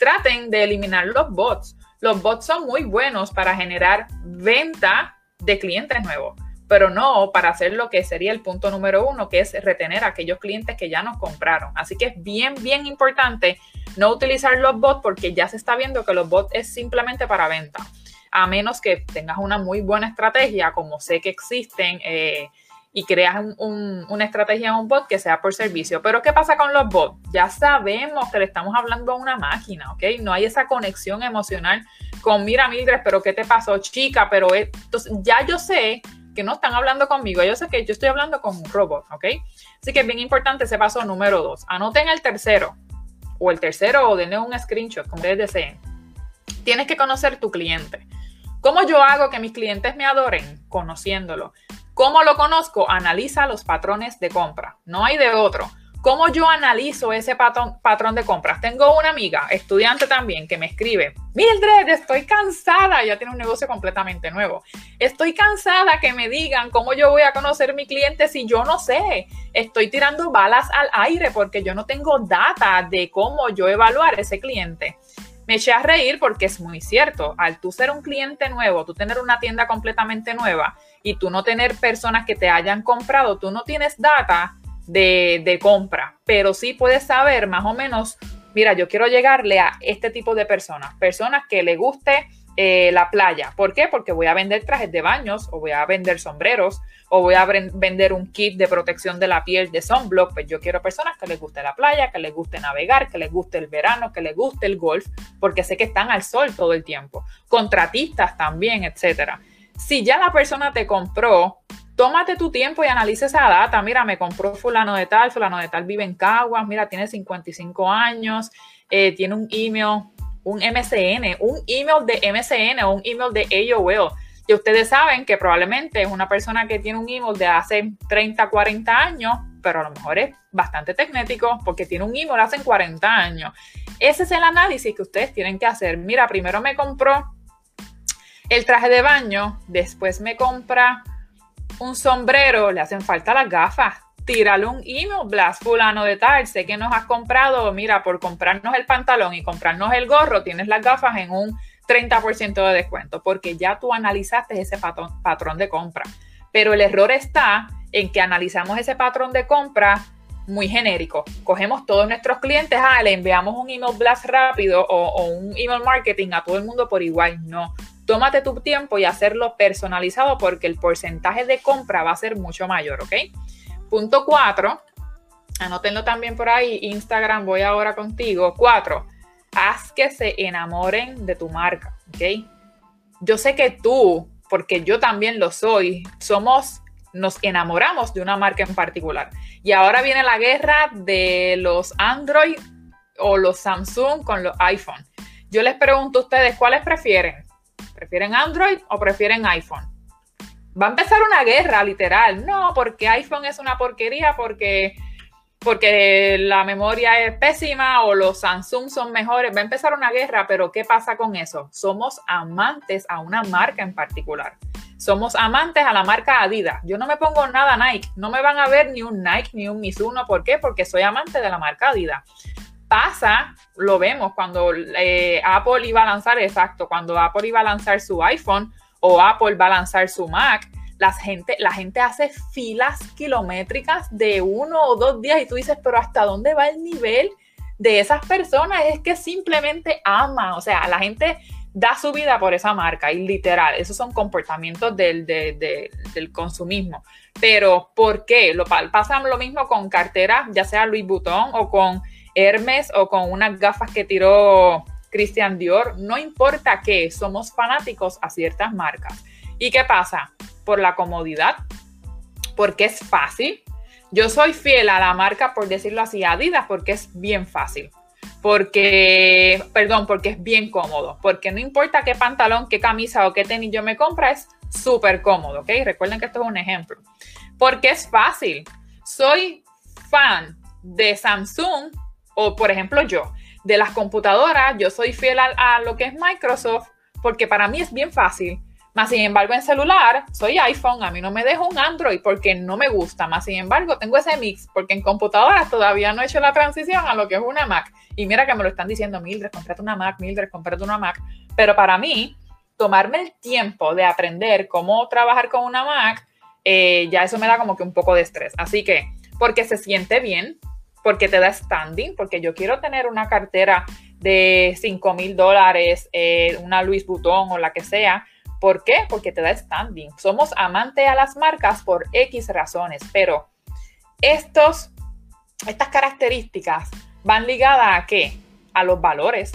Traten de eliminar los bots. Los bots son muy buenos para generar venta de clientes nuevos pero no para hacer lo que sería el punto número uno, que es retener a aquellos clientes que ya nos compraron. Así que es bien, bien importante no utilizar los bots porque ya se está viendo que los bots es simplemente para venta. A menos que tengas una muy buena estrategia, como sé que existen, eh, y creas una estrategia en un bot que sea por servicio. Pero ¿qué pasa con los bots? Ya sabemos que le estamos hablando a una máquina, ¿ok? No hay esa conexión emocional con, mira, Mildred, pero ¿qué te pasó, chica? Pero entonces, ya yo sé que no están hablando conmigo, yo sé que yo estoy hablando con un robot, ¿ok? Así que es bien importante ese paso número dos. Anoten el tercero, o el tercero, o denle un screenshot, como ustedes deseen. Tienes que conocer tu cliente. ¿Cómo yo hago que mis clientes me adoren? Conociéndolo. ¿Cómo lo conozco? Analiza los patrones de compra. No hay de otro. ¿Cómo yo analizo ese patrón, de compras? Tengo una amiga, estudiante también, que me escribe, Mildred, estoy cansada, ya tiene un negocio completamente nuevo. Estoy cansada que me digan cómo yo voy a conocer mi cliente si yo no sé. Estoy tirando balas al aire porque yo no tengo data de cómo yo evaluar ese cliente. Me eché a reír porque es muy cierto. Al tú ser un cliente nuevo, tú tener una tienda completamente nueva y tú no tener personas que te hayan comprado, tú no tienes data de, compra, pero sí puedes saber más o menos, mira, yo quiero llegarle a este tipo de personas, personas que le guste eh, la playa. ¿Por qué? Porque voy a vender trajes de baños o voy a vender sombreros o voy a vender un kit de protección de la piel de sunblock. Pues yo quiero personas que les guste la playa, que les guste navegar, que les guste el verano, que les guste el golf, porque sé que están al sol todo el tiempo. Contratistas también, etcétera. Si ya la persona te compró tómate tu tiempo y analice esa data. Mira, me compró fulano de tal, fulano de tal vive en Caguas, mira, tiene 55 años, eh, tiene un email, un MCN, un email de MCN o un email de AOL. Y ustedes saben que probablemente es una persona que tiene un email de hace 30, 40 años, pero a lo mejor es bastante tecnético porque tiene un email hace 40 años. Ese es el análisis que ustedes tienen que hacer. Mira, primero me compró el traje de baño, después me compra un sombrero, le hacen falta las gafas. Tírale un email blast, fulano de tal, sé que nos has comprado, mira, por comprarnos el pantalón y comprarnos el gorro, tienes las gafas en un 30% de descuento, porque ya tú analizaste ese patrón, patrón de compra. Pero el error está en que analizamos ese patrón de compra muy genérico. Cogemos todos nuestros clientes, ah, le enviamos un email blast rápido o, o, un email marketing a todo el mundo por igual. No, tómate tu tiempo y hacerlo personalizado porque el porcentaje de compra va a ser mucho mayor, ¿ok? Punto cuatro, anótenlo también por ahí, Instagram, voy ahora contigo. Cuatro, haz que se enamoren de tu marca, ¿ok? Yo sé que tú, porque yo también lo soy, somos, nos enamoramos de una marca en particular. Y ahora viene la guerra de los Android o los Samsung con los iPhone. Yo les pregunto a ustedes, ¿cuáles prefieren? ¿Prefieren Android o prefieren iPhone? Va a empezar una guerra, literal. No, porque iPhone es una porquería, porque, porque la memoria es pésima o los Samsung son mejores. Va a empezar una guerra, pero ¿qué pasa con eso? Somos amantes a una marca en particular. Somos amantes a la marca Adidas. Yo no me pongo nada Nike. No me van a ver ni un Nike ni un Mizuno. ¿Por qué? Porque soy amante de la marca Adidas pasa, lo vemos cuando eh, Apple iba a lanzar, exacto, cuando Apple iba a lanzar su iPhone o Apple va a lanzar su Mac, la gente, la gente hace filas kilométricas de uno o dos días y tú dices, pero ¿hasta dónde va el nivel de esas personas? Es que simplemente ama, o sea, la gente da su vida por esa marca y literal, esos son comportamientos del, del consumismo. Pero ¿por qué? Lo, pasa lo mismo con carteras, ya sea Louis Vuitton o con Hermes o con unas gafas que tiró Christian Dior, no importa qué, somos fanáticos a ciertas marcas. ¿Y qué pasa? Por la comodidad, porque es fácil. Yo soy fiel a la marca, por decirlo así, Adidas, porque es bien fácil. Porque, perdón, porque es bien cómodo. Porque no importa qué pantalón, qué camisa o qué tenis yo me compra, es súper cómodo, ¿ok? Recuerden que esto es un ejemplo. Porque es fácil. Soy fan de Samsung o por ejemplo yo, de las computadoras, yo soy fiel a, lo que es Microsoft porque para mí es bien fácil. Más sin embargo, en celular soy iPhone, a mí no me dejo un Android porque no me gusta. Más sin embargo, tengo ese mix porque en computadoras todavía no he hecho la transición a lo que es una Mac. Y mira que me lo están diciendo, Mildred, comprate una Mac, Mildred, comprate una Mac. Pero para mí, tomarme el tiempo de aprender cómo trabajar con una Mac, eh, ya eso me da como que un poco de estrés. Así que, porque se siente bien, porque te da standing, porque yo quiero tener una cartera de 5 mil dólares, eh, una Louis Vuitton o la que sea. ¿Por qué? Porque te da standing. Somos amantes a las marcas por X razones, pero estos, estas características van ligadas a qué? A los valores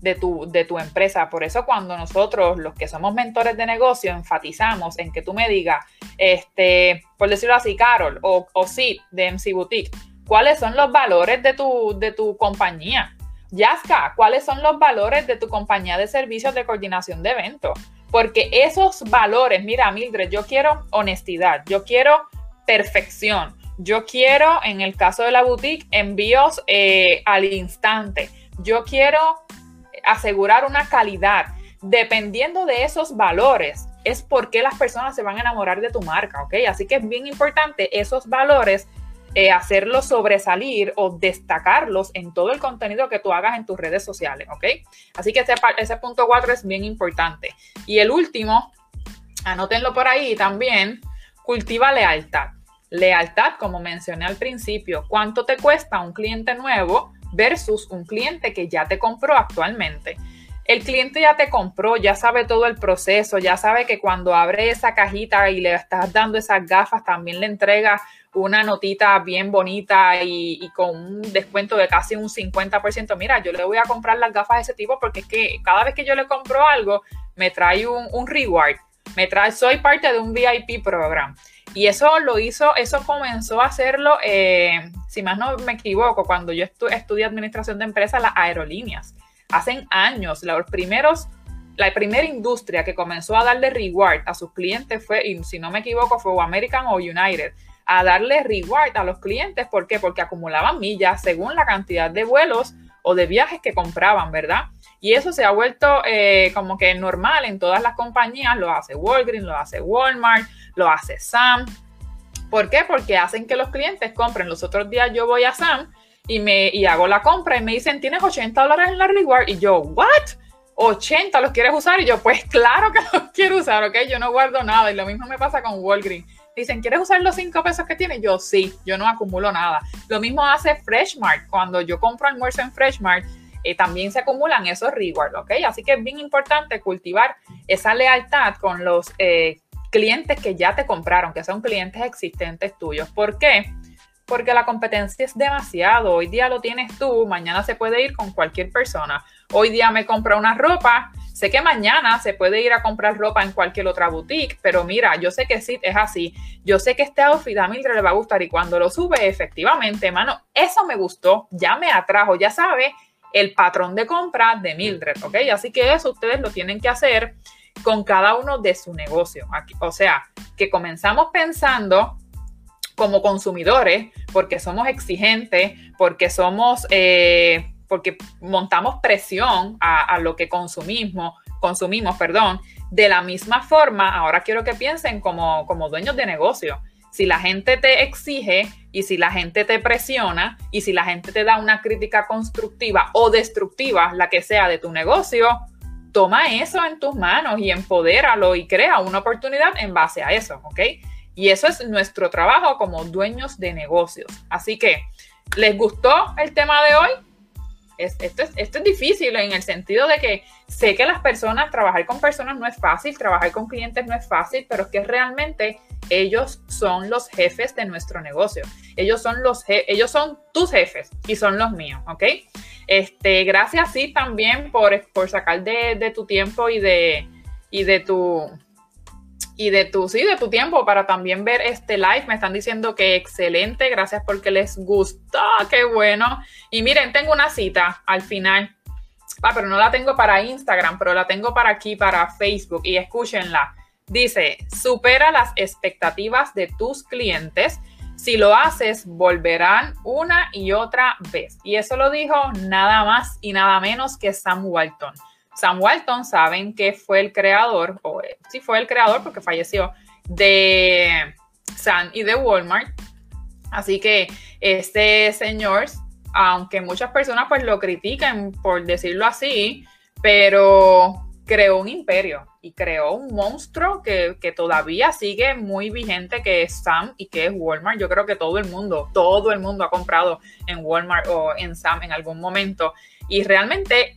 de tu, de tu empresa. Por eso cuando nosotros, los que somos mentores de negocio, enfatizamos en que tú me digas, este, por decirlo así, Carol o, o Sid de MC Boutique, cuáles son los valores de tu, de tu compañía. Yaska, ¿cuáles son los valores de tu compañía de servicios de coordinación de eventos? Porque esos valores, mira, Mildred, yo quiero honestidad, yo quiero perfección, yo quiero, en el caso de la boutique, envíos eh, al instante, yo quiero asegurar una calidad. Dependiendo de esos valores, es porque las personas se van a enamorar de tu marca, ¿ok? Así que es bien importante esos valores eh, hacerlos sobresalir o destacarlos en todo el contenido que tú hagas en tus redes sociales, ¿ok? Así que ese, ese punto 4 es bien importante. Y el último, anótenlo por ahí también, cultiva lealtad. Lealtad, como mencioné al principio, ¿cuánto te cuesta un cliente nuevo versus un cliente que ya te compró actualmente? el cliente ya te compró, ya sabe todo el proceso, ya sabe que cuando abre esa cajita y le estás dando esas gafas, también le entrega una notita bien bonita y, con un descuento de casi un 50%. Mira, yo le voy a comprar las gafas de ese tipo porque es que cada vez que yo le compro algo, me trae un, reward, me trae, soy parte de un VIP program. Y eso lo hizo, eso comenzó a hacerlo, eh, si más no me equivoco, cuando yo estudié administración de empresas, las aerolíneas. Hacen años, los primeros la primera industria que comenzó a darle reward a sus clientes fue, si no me equivoco, fue American o United a darle reward a los clientes. ¿Por qué? Porque acumulaban millas según la cantidad de vuelos o de viajes que compraban, ¿verdad? Y eso se ha vuelto eh, como que normal en todas las compañías. Lo hace Walgreens, lo hace Walmart, lo hace Sam. ¿Por qué? Porque hacen que los clientes compren. Los otros días yo voy a Sam y, me, y hago la compra y me dicen, tienes 80 dólares en la reward. Y yo, ¿what? 80 los quieres usar y yo, pues claro que los quiero usar, ¿ok? Yo no guardo nada y lo mismo me pasa con Walgreens. Dicen, ¿quieres usar los 5 pesos que tiene? Yo sí, yo no acumulo nada. Lo mismo hace Freshmart. Cuando yo compro almuerzo en Freshmart, eh, también se acumulan esos rewards, ¿ok? Así que es bien importante cultivar esa lealtad con los eh, clientes que ya te compraron, que son clientes existentes tuyos. ¿Por qué? Porque la competencia es demasiado. Hoy día lo tienes tú, mañana se puede ir con cualquier persona. Hoy día me compro una ropa Sé que mañana se puede ir a comprar ropa en cualquier otra boutique, pero mira, yo sé que sí es así. Yo sé que este outfit a Mildred le va a gustar y cuando lo sube, efectivamente, mano, eso me gustó, ya me atrajo, ya sabe el patrón de compra de Mildred, ¿ok? Así que eso ustedes lo tienen que hacer con cada uno de su negocio. o sea, que comenzamos pensando como consumidores, porque somos exigentes, porque somos eh, porque montamos presión a, lo que consumimos, consumimos, perdón. De la misma forma, ahora quiero que piensen como, como dueños de negocio. Si la gente te exige y si la gente te presiona y si la gente te da una crítica constructiva o destructiva, la que sea de tu negocio, toma eso en tus manos y empodéralo y crea una oportunidad en base a eso, ¿ok? Y eso es nuestro trabajo como dueños de negocios. Así que, ¿les gustó el tema de hoy? Esto, es, esto es difícil en el sentido de que sé que las personas, trabajar con personas no es fácil, trabajar con clientes no es fácil, pero es que realmente ellos son los jefes de nuestro negocio. Ellos son los ellos son tus jefes y son los míos, ¿ok? Este, gracias sí también por, por sacar de, de tu tiempo y de, y de tu y de tu, sí, de tu tiempo para también ver este live. Me están diciendo que excelente, gracias porque les gustó, qué bueno. Y miren, tengo una cita al final. Ah, pero no la tengo para Instagram, pero la tengo para aquí, para Facebook. Y escúchenla. Dice, supera las expectativas de tus clientes. Si lo haces, volverán una y otra vez. Y eso lo dijo nada más y nada menos que Sam Walton. Sam Walton, saben que fue el creador, o eh, sí fue el creador porque falleció, de Sam y de Walmart. Así que este señor, aunque muchas personas pues lo critiquen por decirlo así, pero creó un imperio y creó un monstruo que, que, todavía sigue muy vigente, que es Sam y que es Walmart. Yo creo que todo el mundo, todo el mundo ha comprado en Walmart o en Sam en algún momento. Y realmente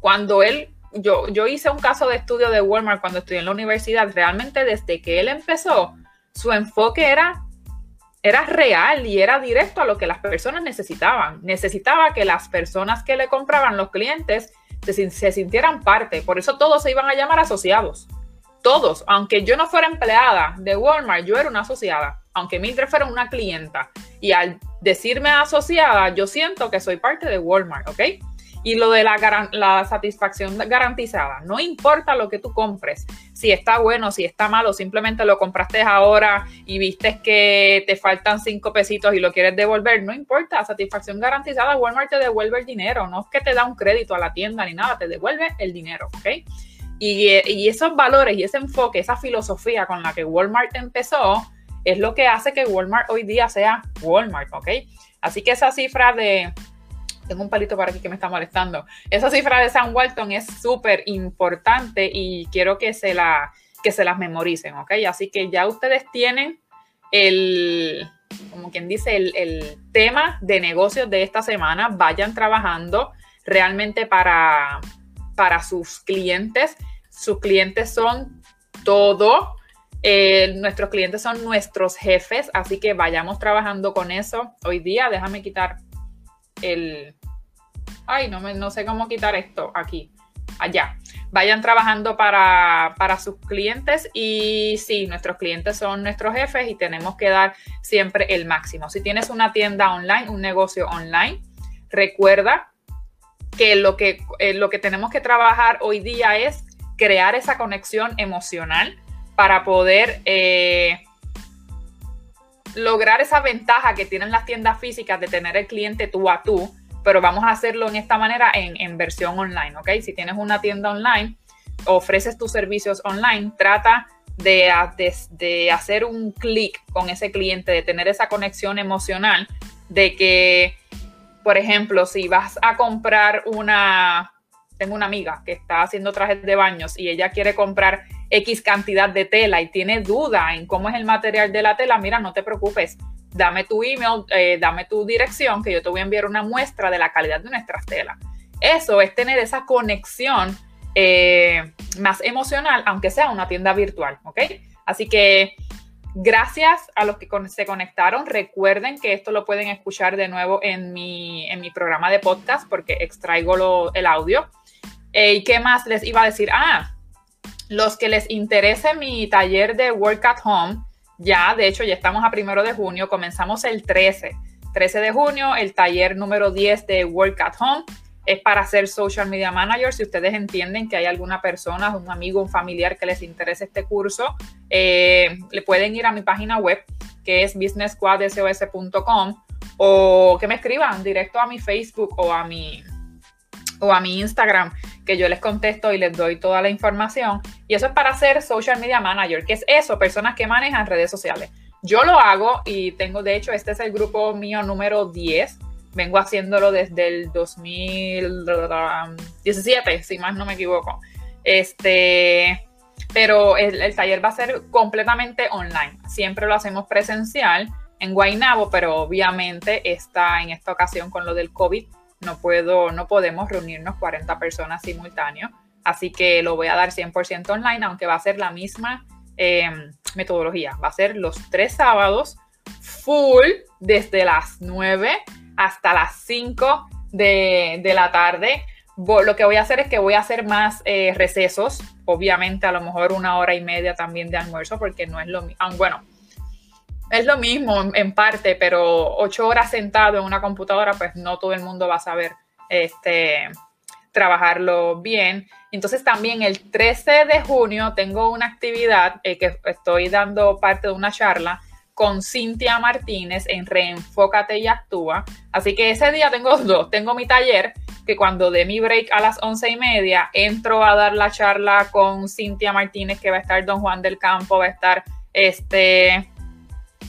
cuando él yo, yo hice un caso de estudio de Walmart cuando estudié en la universidad. Realmente desde que él empezó, su enfoque era, era real y era directo a lo que las personas necesitaban. Necesitaba que las personas que le compraban, los clientes, se, se sintieran parte. Por eso todos se iban a llamar asociados. Todos, aunque yo no fuera empleada de Walmart, yo era una asociada. Aunque Mildred fuera una clienta. Y al decirme asociada, yo siento que soy parte de Walmart, ¿ok? Y lo de la, la satisfacción garantizada, no importa lo que tú compres, si está bueno, si está malo, simplemente lo compraste ahora y viste que te faltan cinco pesitos y lo quieres devolver, no importa, satisfacción garantizada, Walmart te devuelve el dinero, no es que te da un crédito a la tienda ni nada, te devuelve el dinero, ¿ok? Y, y esos valores y ese enfoque, esa filosofía con la que Walmart empezó, es lo que hace que Walmart hoy día sea Walmart, ¿ok? Así que esa cifra de tengo un palito para aquí que me está molestando. Esa cifra de San Walton es súper importante y quiero que se, la, que se las memoricen, ¿ok? Así que ya ustedes tienen el, como quien dice, el, tema de negocios de esta semana. Vayan trabajando realmente para, para sus clientes. Sus clientes son todo. Eh, nuestros clientes son nuestros jefes, así que vayamos trabajando con eso. Hoy día, déjame quitar el... Ay, no, me, no sé cómo quitar esto aquí. Allá. Vayan trabajando para, para sus clientes y sí, nuestros clientes son nuestros jefes y tenemos que dar siempre el máximo. Si tienes una tienda online, un negocio online, recuerda que lo que, eh, lo que tenemos que trabajar hoy día es crear esa conexión emocional para poder eh, lograr esa ventaja que tienen las tiendas físicas de tener el cliente tú a tú, pero vamos a hacerlo en esta manera en, versión online, ¿ok? Si tienes una tienda online, ofreces tus servicios online, trata de, de, hacer un clic con ese cliente, de tener esa conexión emocional, de que, por ejemplo, si vas a comprar una, tengo una amiga que está haciendo trajes de baños y ella quiere comprar X cantidad de tela y tiene duda en cómo es el material de la tela, mira, no te preocupes, dame tu email, eh, dame tu dirección, que yo te voy a enviar una muestra de la calidad de nuestras telas. Eso es tener esa conexión eh, más emocional, aunque sea una tienda virtual, ¿ok? Así que gracias a los que se conectaron. Recuerden que esto lo pueden escuchar de nuevo en mi, en mi programa de podcast porque extraigo el audio. Eh, ¿Y qué más les iba a decir? Ah, los que les interese mi taller de Work at Home, ya, de hecho, ya estamos a primero de junio, comenzamos el 13. 13 de junio, el taller número 10 de Work at Home es para ser social media manager. Si ustedes entienden que hay alguna persona, un amigo, un familiar que les interese este curso, eh, le pueden ir a mi página web que es businesssquadsos.com o que me escriban directo a mi Facebook o a mi, o a mi Instagram que yo les contesto y les doy toda la información. Y eso es para ser social media manager, que es eso, personas que manejan redes sociales. Yo lo hago y tengo, de hecho, este es el grupo mío número 10. Vengo haciéndolo desde el 2017, si más no me equivoco. Este, pero el, el taller va a ser completamente online. Siempre lo hacemos presencial en Guaynabo, pero obviamente está en esta ocasión con lo del COVID no puedo, no podemos reunirnos 40 personas simultáneos, así que lo voy a dar 100% online, aunque va a ser la misma em, metodología. Va a ser los tres sábados full desde las 9 hasta las 5 de, la tarde. Lo que voy a hacer es que voy a hacer más eh, recesos, obviamente a lo mejor una hora y media también de almuerzo, porque no es lo mismo. Bueno, es lo mismo en, parte, pero ocho horas sentado en una computadora, pues no todo el mundo va a saber este, trabajarlo bien. Entonces también el 13 de junio tengo una actividad eh, que estoy dando parte de una charla con Cintia Martínez en Reenfócate y Actúa. Así que ese día tengo dos. Tengo mi taller, que cuando dé mi break a las once y media, entro a dar la charla con Cintia Martínez, que va a estar Don Juan del Campo, va a estar este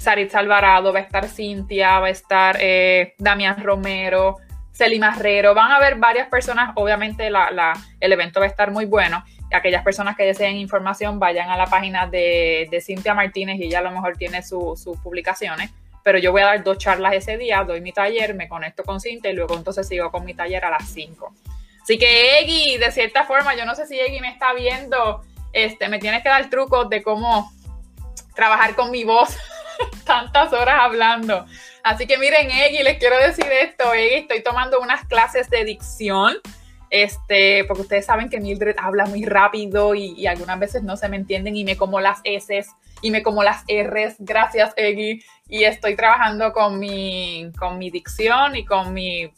Saritza Alvarado, va a estar Cintia, va a estar eh, Damián Romero, Celine Marrero, van a haber varias personas, obviamente el evento va a estar muy bueno. Aquellas personas que deseen información vayan a la página de, Cintia Martínez y ella a lo mejor tiene sus publicaciones, pero yo voy a dar dos charlas ese día, doy mi taller, me conecto con Cintia y luego entonces sigo con mi taller a las 5. Así que Eggy, de cierta forma, yo no sé si Eggy me está viendo, este, me tienes que dar trucos de cómo trabajar con mi voz tantas horas hablando. Así que miren, Eggy, les quiero decir esto, Eggy, estoy tomando unas clases de dicción, este, porque ustedes saben que Mildred habla muy rápido y, algunas veces no se me entienden y me como las S y me como las R's. Gracias, Eggy. Y estoy trabajando con mi, con mi dicción y con mi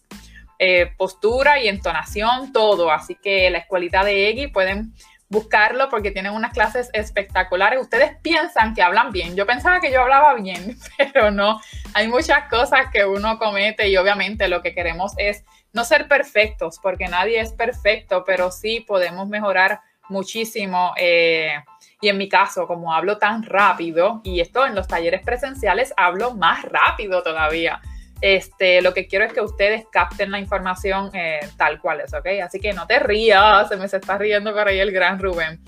eh, postura y entonación, todo. Así que la escuelita de Eggy pueden buscarlo porque tienen unas clases espectaculares. Ustedes piensan que hablan bien. Yo pensaba que yo hablaba bien, pero no. Hay muchas cosas que uno comete y obviamente lo que queremos es no ser perfectos, porque nadie es perfecto, pero sí podemos mejorar muchísimo. Eh, y en mi caso, como hablo tan rápido, y esto en los talleres presenciales hablo más rápido todavía. Este, lo que quiero es que ustedes capten la información eh, tal cual es, ¿ok? Así que no te rías, se me está riendo por ahí el gran Rubén.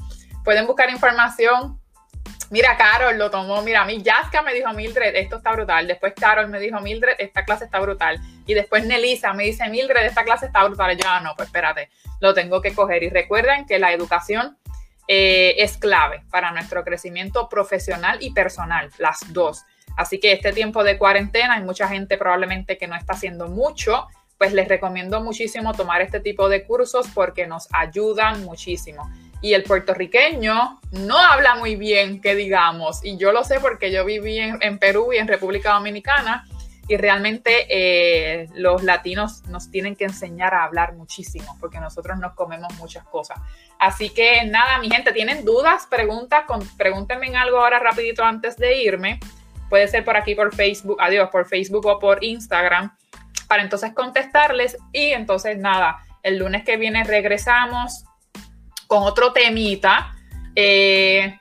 Pueden buscar información. Mira, Carol lo tomó. Mira, a mí Yaska me dijo Mildred, esto está brutal. Después Carol me dijo Mildred, esta clase está brutal. Y después Nelisa me dice Mildred, esta clase está brutal. Yo, ah, no, pues espérate, lo tengo que coger. Y recuerden que la educación eh, es clave para nuestro crecimiento profesional y personal, las dos. Así que este tiempo de cuarentena hay mucha gente probablemente que no está haciendo mucho, pues les recomiendo muchísimo tomar este tipo de cursos porque nos ayudan muchísimo. Y el puertorriqueño no habla muy bien, que digamos, y yo lo sé porque yo viví en, Perú y en República Dominicana y realmente eh, los latinos nos tienen que enseñar a hablar muchísimo porque nosotros nos comemos muchas cosas. Así que nada, mi gente, ¿tienen dudas, preguntas? Pregúntenme en algo ahora rapidito antes de irme. Puede ser por aquí, por Facebook, adiós, por Facebook o por Instagram, para entonces contestarles. Y entonces, nada, el lunes que viene regresamos con otro temita eh,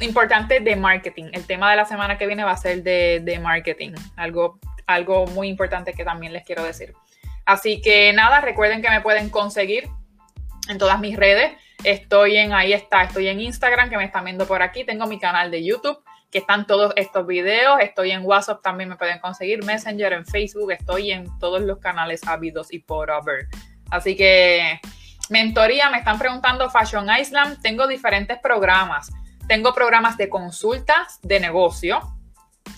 importante de marketing. El tema de la semana que viene va a ser de, de marketing, algo, algo muy importante que también les quiero decir. Así que nada, recuerden que me pueden conseguir en todas mis redes. Estoy en, ahí está, estoy en Instagram, que me están viendo por aquí. Tengo mi canal de YouTube que están todos estos videos. Estoy en WhatsApp, también me pueden conseguir Messenger, en Facebook, estoy en todos los canales hábidos y por haber. Así que, mentoría, me están preguntando Fashion Island. Tengo diferentes programas. Tengo programas de consultas de negocio,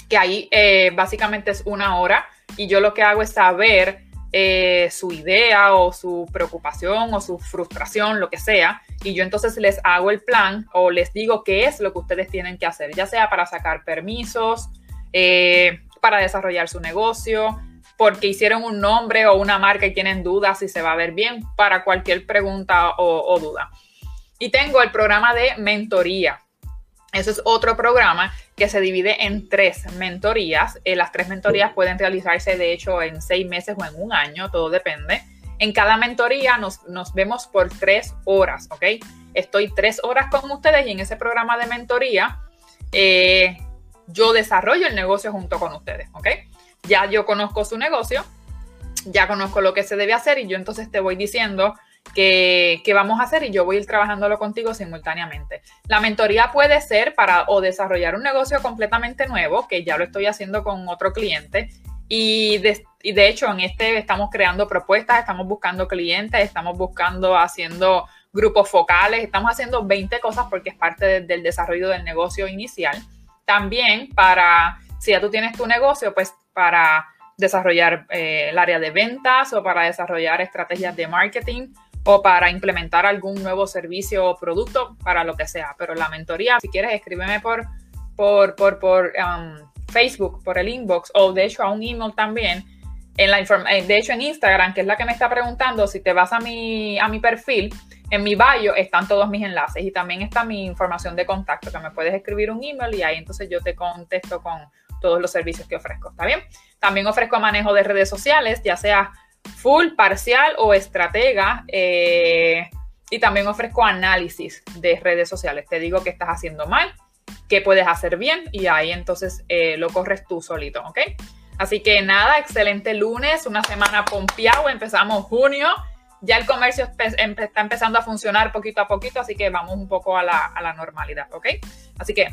que ahí eh, básicamente es una hora y yo lo que hago es saber eh, su idea o su preocupación o su frustración, lo que sea, y yo entonces les hago el plan o les digo qué es lo que ustedes tienen que hacer, ya sea para sacar permisos, eh, para desarrollar su negocio, porque hicieron un nombre o una marca y tienen dudas si se va a ver bien, para cualquier pregunta o duda. Y tengo el programa de mentoría. Eso es otro programa que se divide en tres mentorías. Eh, las tres mentorías pueden realizarse, de hecho, en seis meses o en un año, todo depende. En cada mentoría nos, vemos por tres horas, ¿ok? Estoy tres horas con ustedes y en ese programa de mentoría eh, yo desarrollo el negocio junto con ustedes, ¿ok? Ya yo conozco su negocio, ya conozco lo que se debe hacer y yo entonces te voy diciendo que, vamos a hacer y yo voy a ir trabajándolo contigo simultáneamente. La mentoría puede ser para o desarrollar un negocio completamente nuevo, que ya lo estoy haciendo con otro cliente, y de, y de hecho en este estamos creando propuestas, estamos buscando clientes, estamos buscando, haciendo grupos focales, estamos haciendo 20 cosas porque es parte del desarrollo del negocio inicial. También para, si ya tú tienes tu negocio, pues para desarrollar eh, el área de ventas o para desarrollar estrategias de marketing o para implementar algún nuevo servicio o producto, para lo que sea. Pero la mentoría, si quieres, escríbeme por, por, por, por um, Facebook, por el inbox o de hecho a un email también. En la eh, de hecho en Instagram, que es la que me está preguntando, si te vas a mi, a mi perfil, en mi bio están todos mis enlaces y también está mi información de contacto, que me puedes escribir un email y ahí entonces yo te contesto con todos los servicios que ofrezco. ¿Está bien? También ofrezco manejo de redes sociales, ya sea full, parcial o estratega. Eh, y también ofrezco análisis de redes sociales. Te digo qué estás haciendo mal, qué puedes hacer bien y ahí entonces eh, lo corres tú solito, ¿ok? Así que nada, excelente lunes, una semana pompeado, empezamos junio. Ya el comercio está empezando a funcionar poquito a poquito, así que vamos un poco a la, a la normalidad, ¿ok? Así que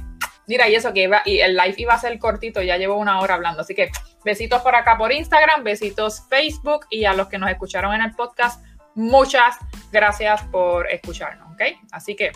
Mira, y eso que iba, y el live iba a ser cortito, ya llevo una hora hablando. Así que besitos por acá por Instagram, besitos Facebook y a los que nos escucharon en el podcast, muchas gracias por escucharnos, ¿ok? Así que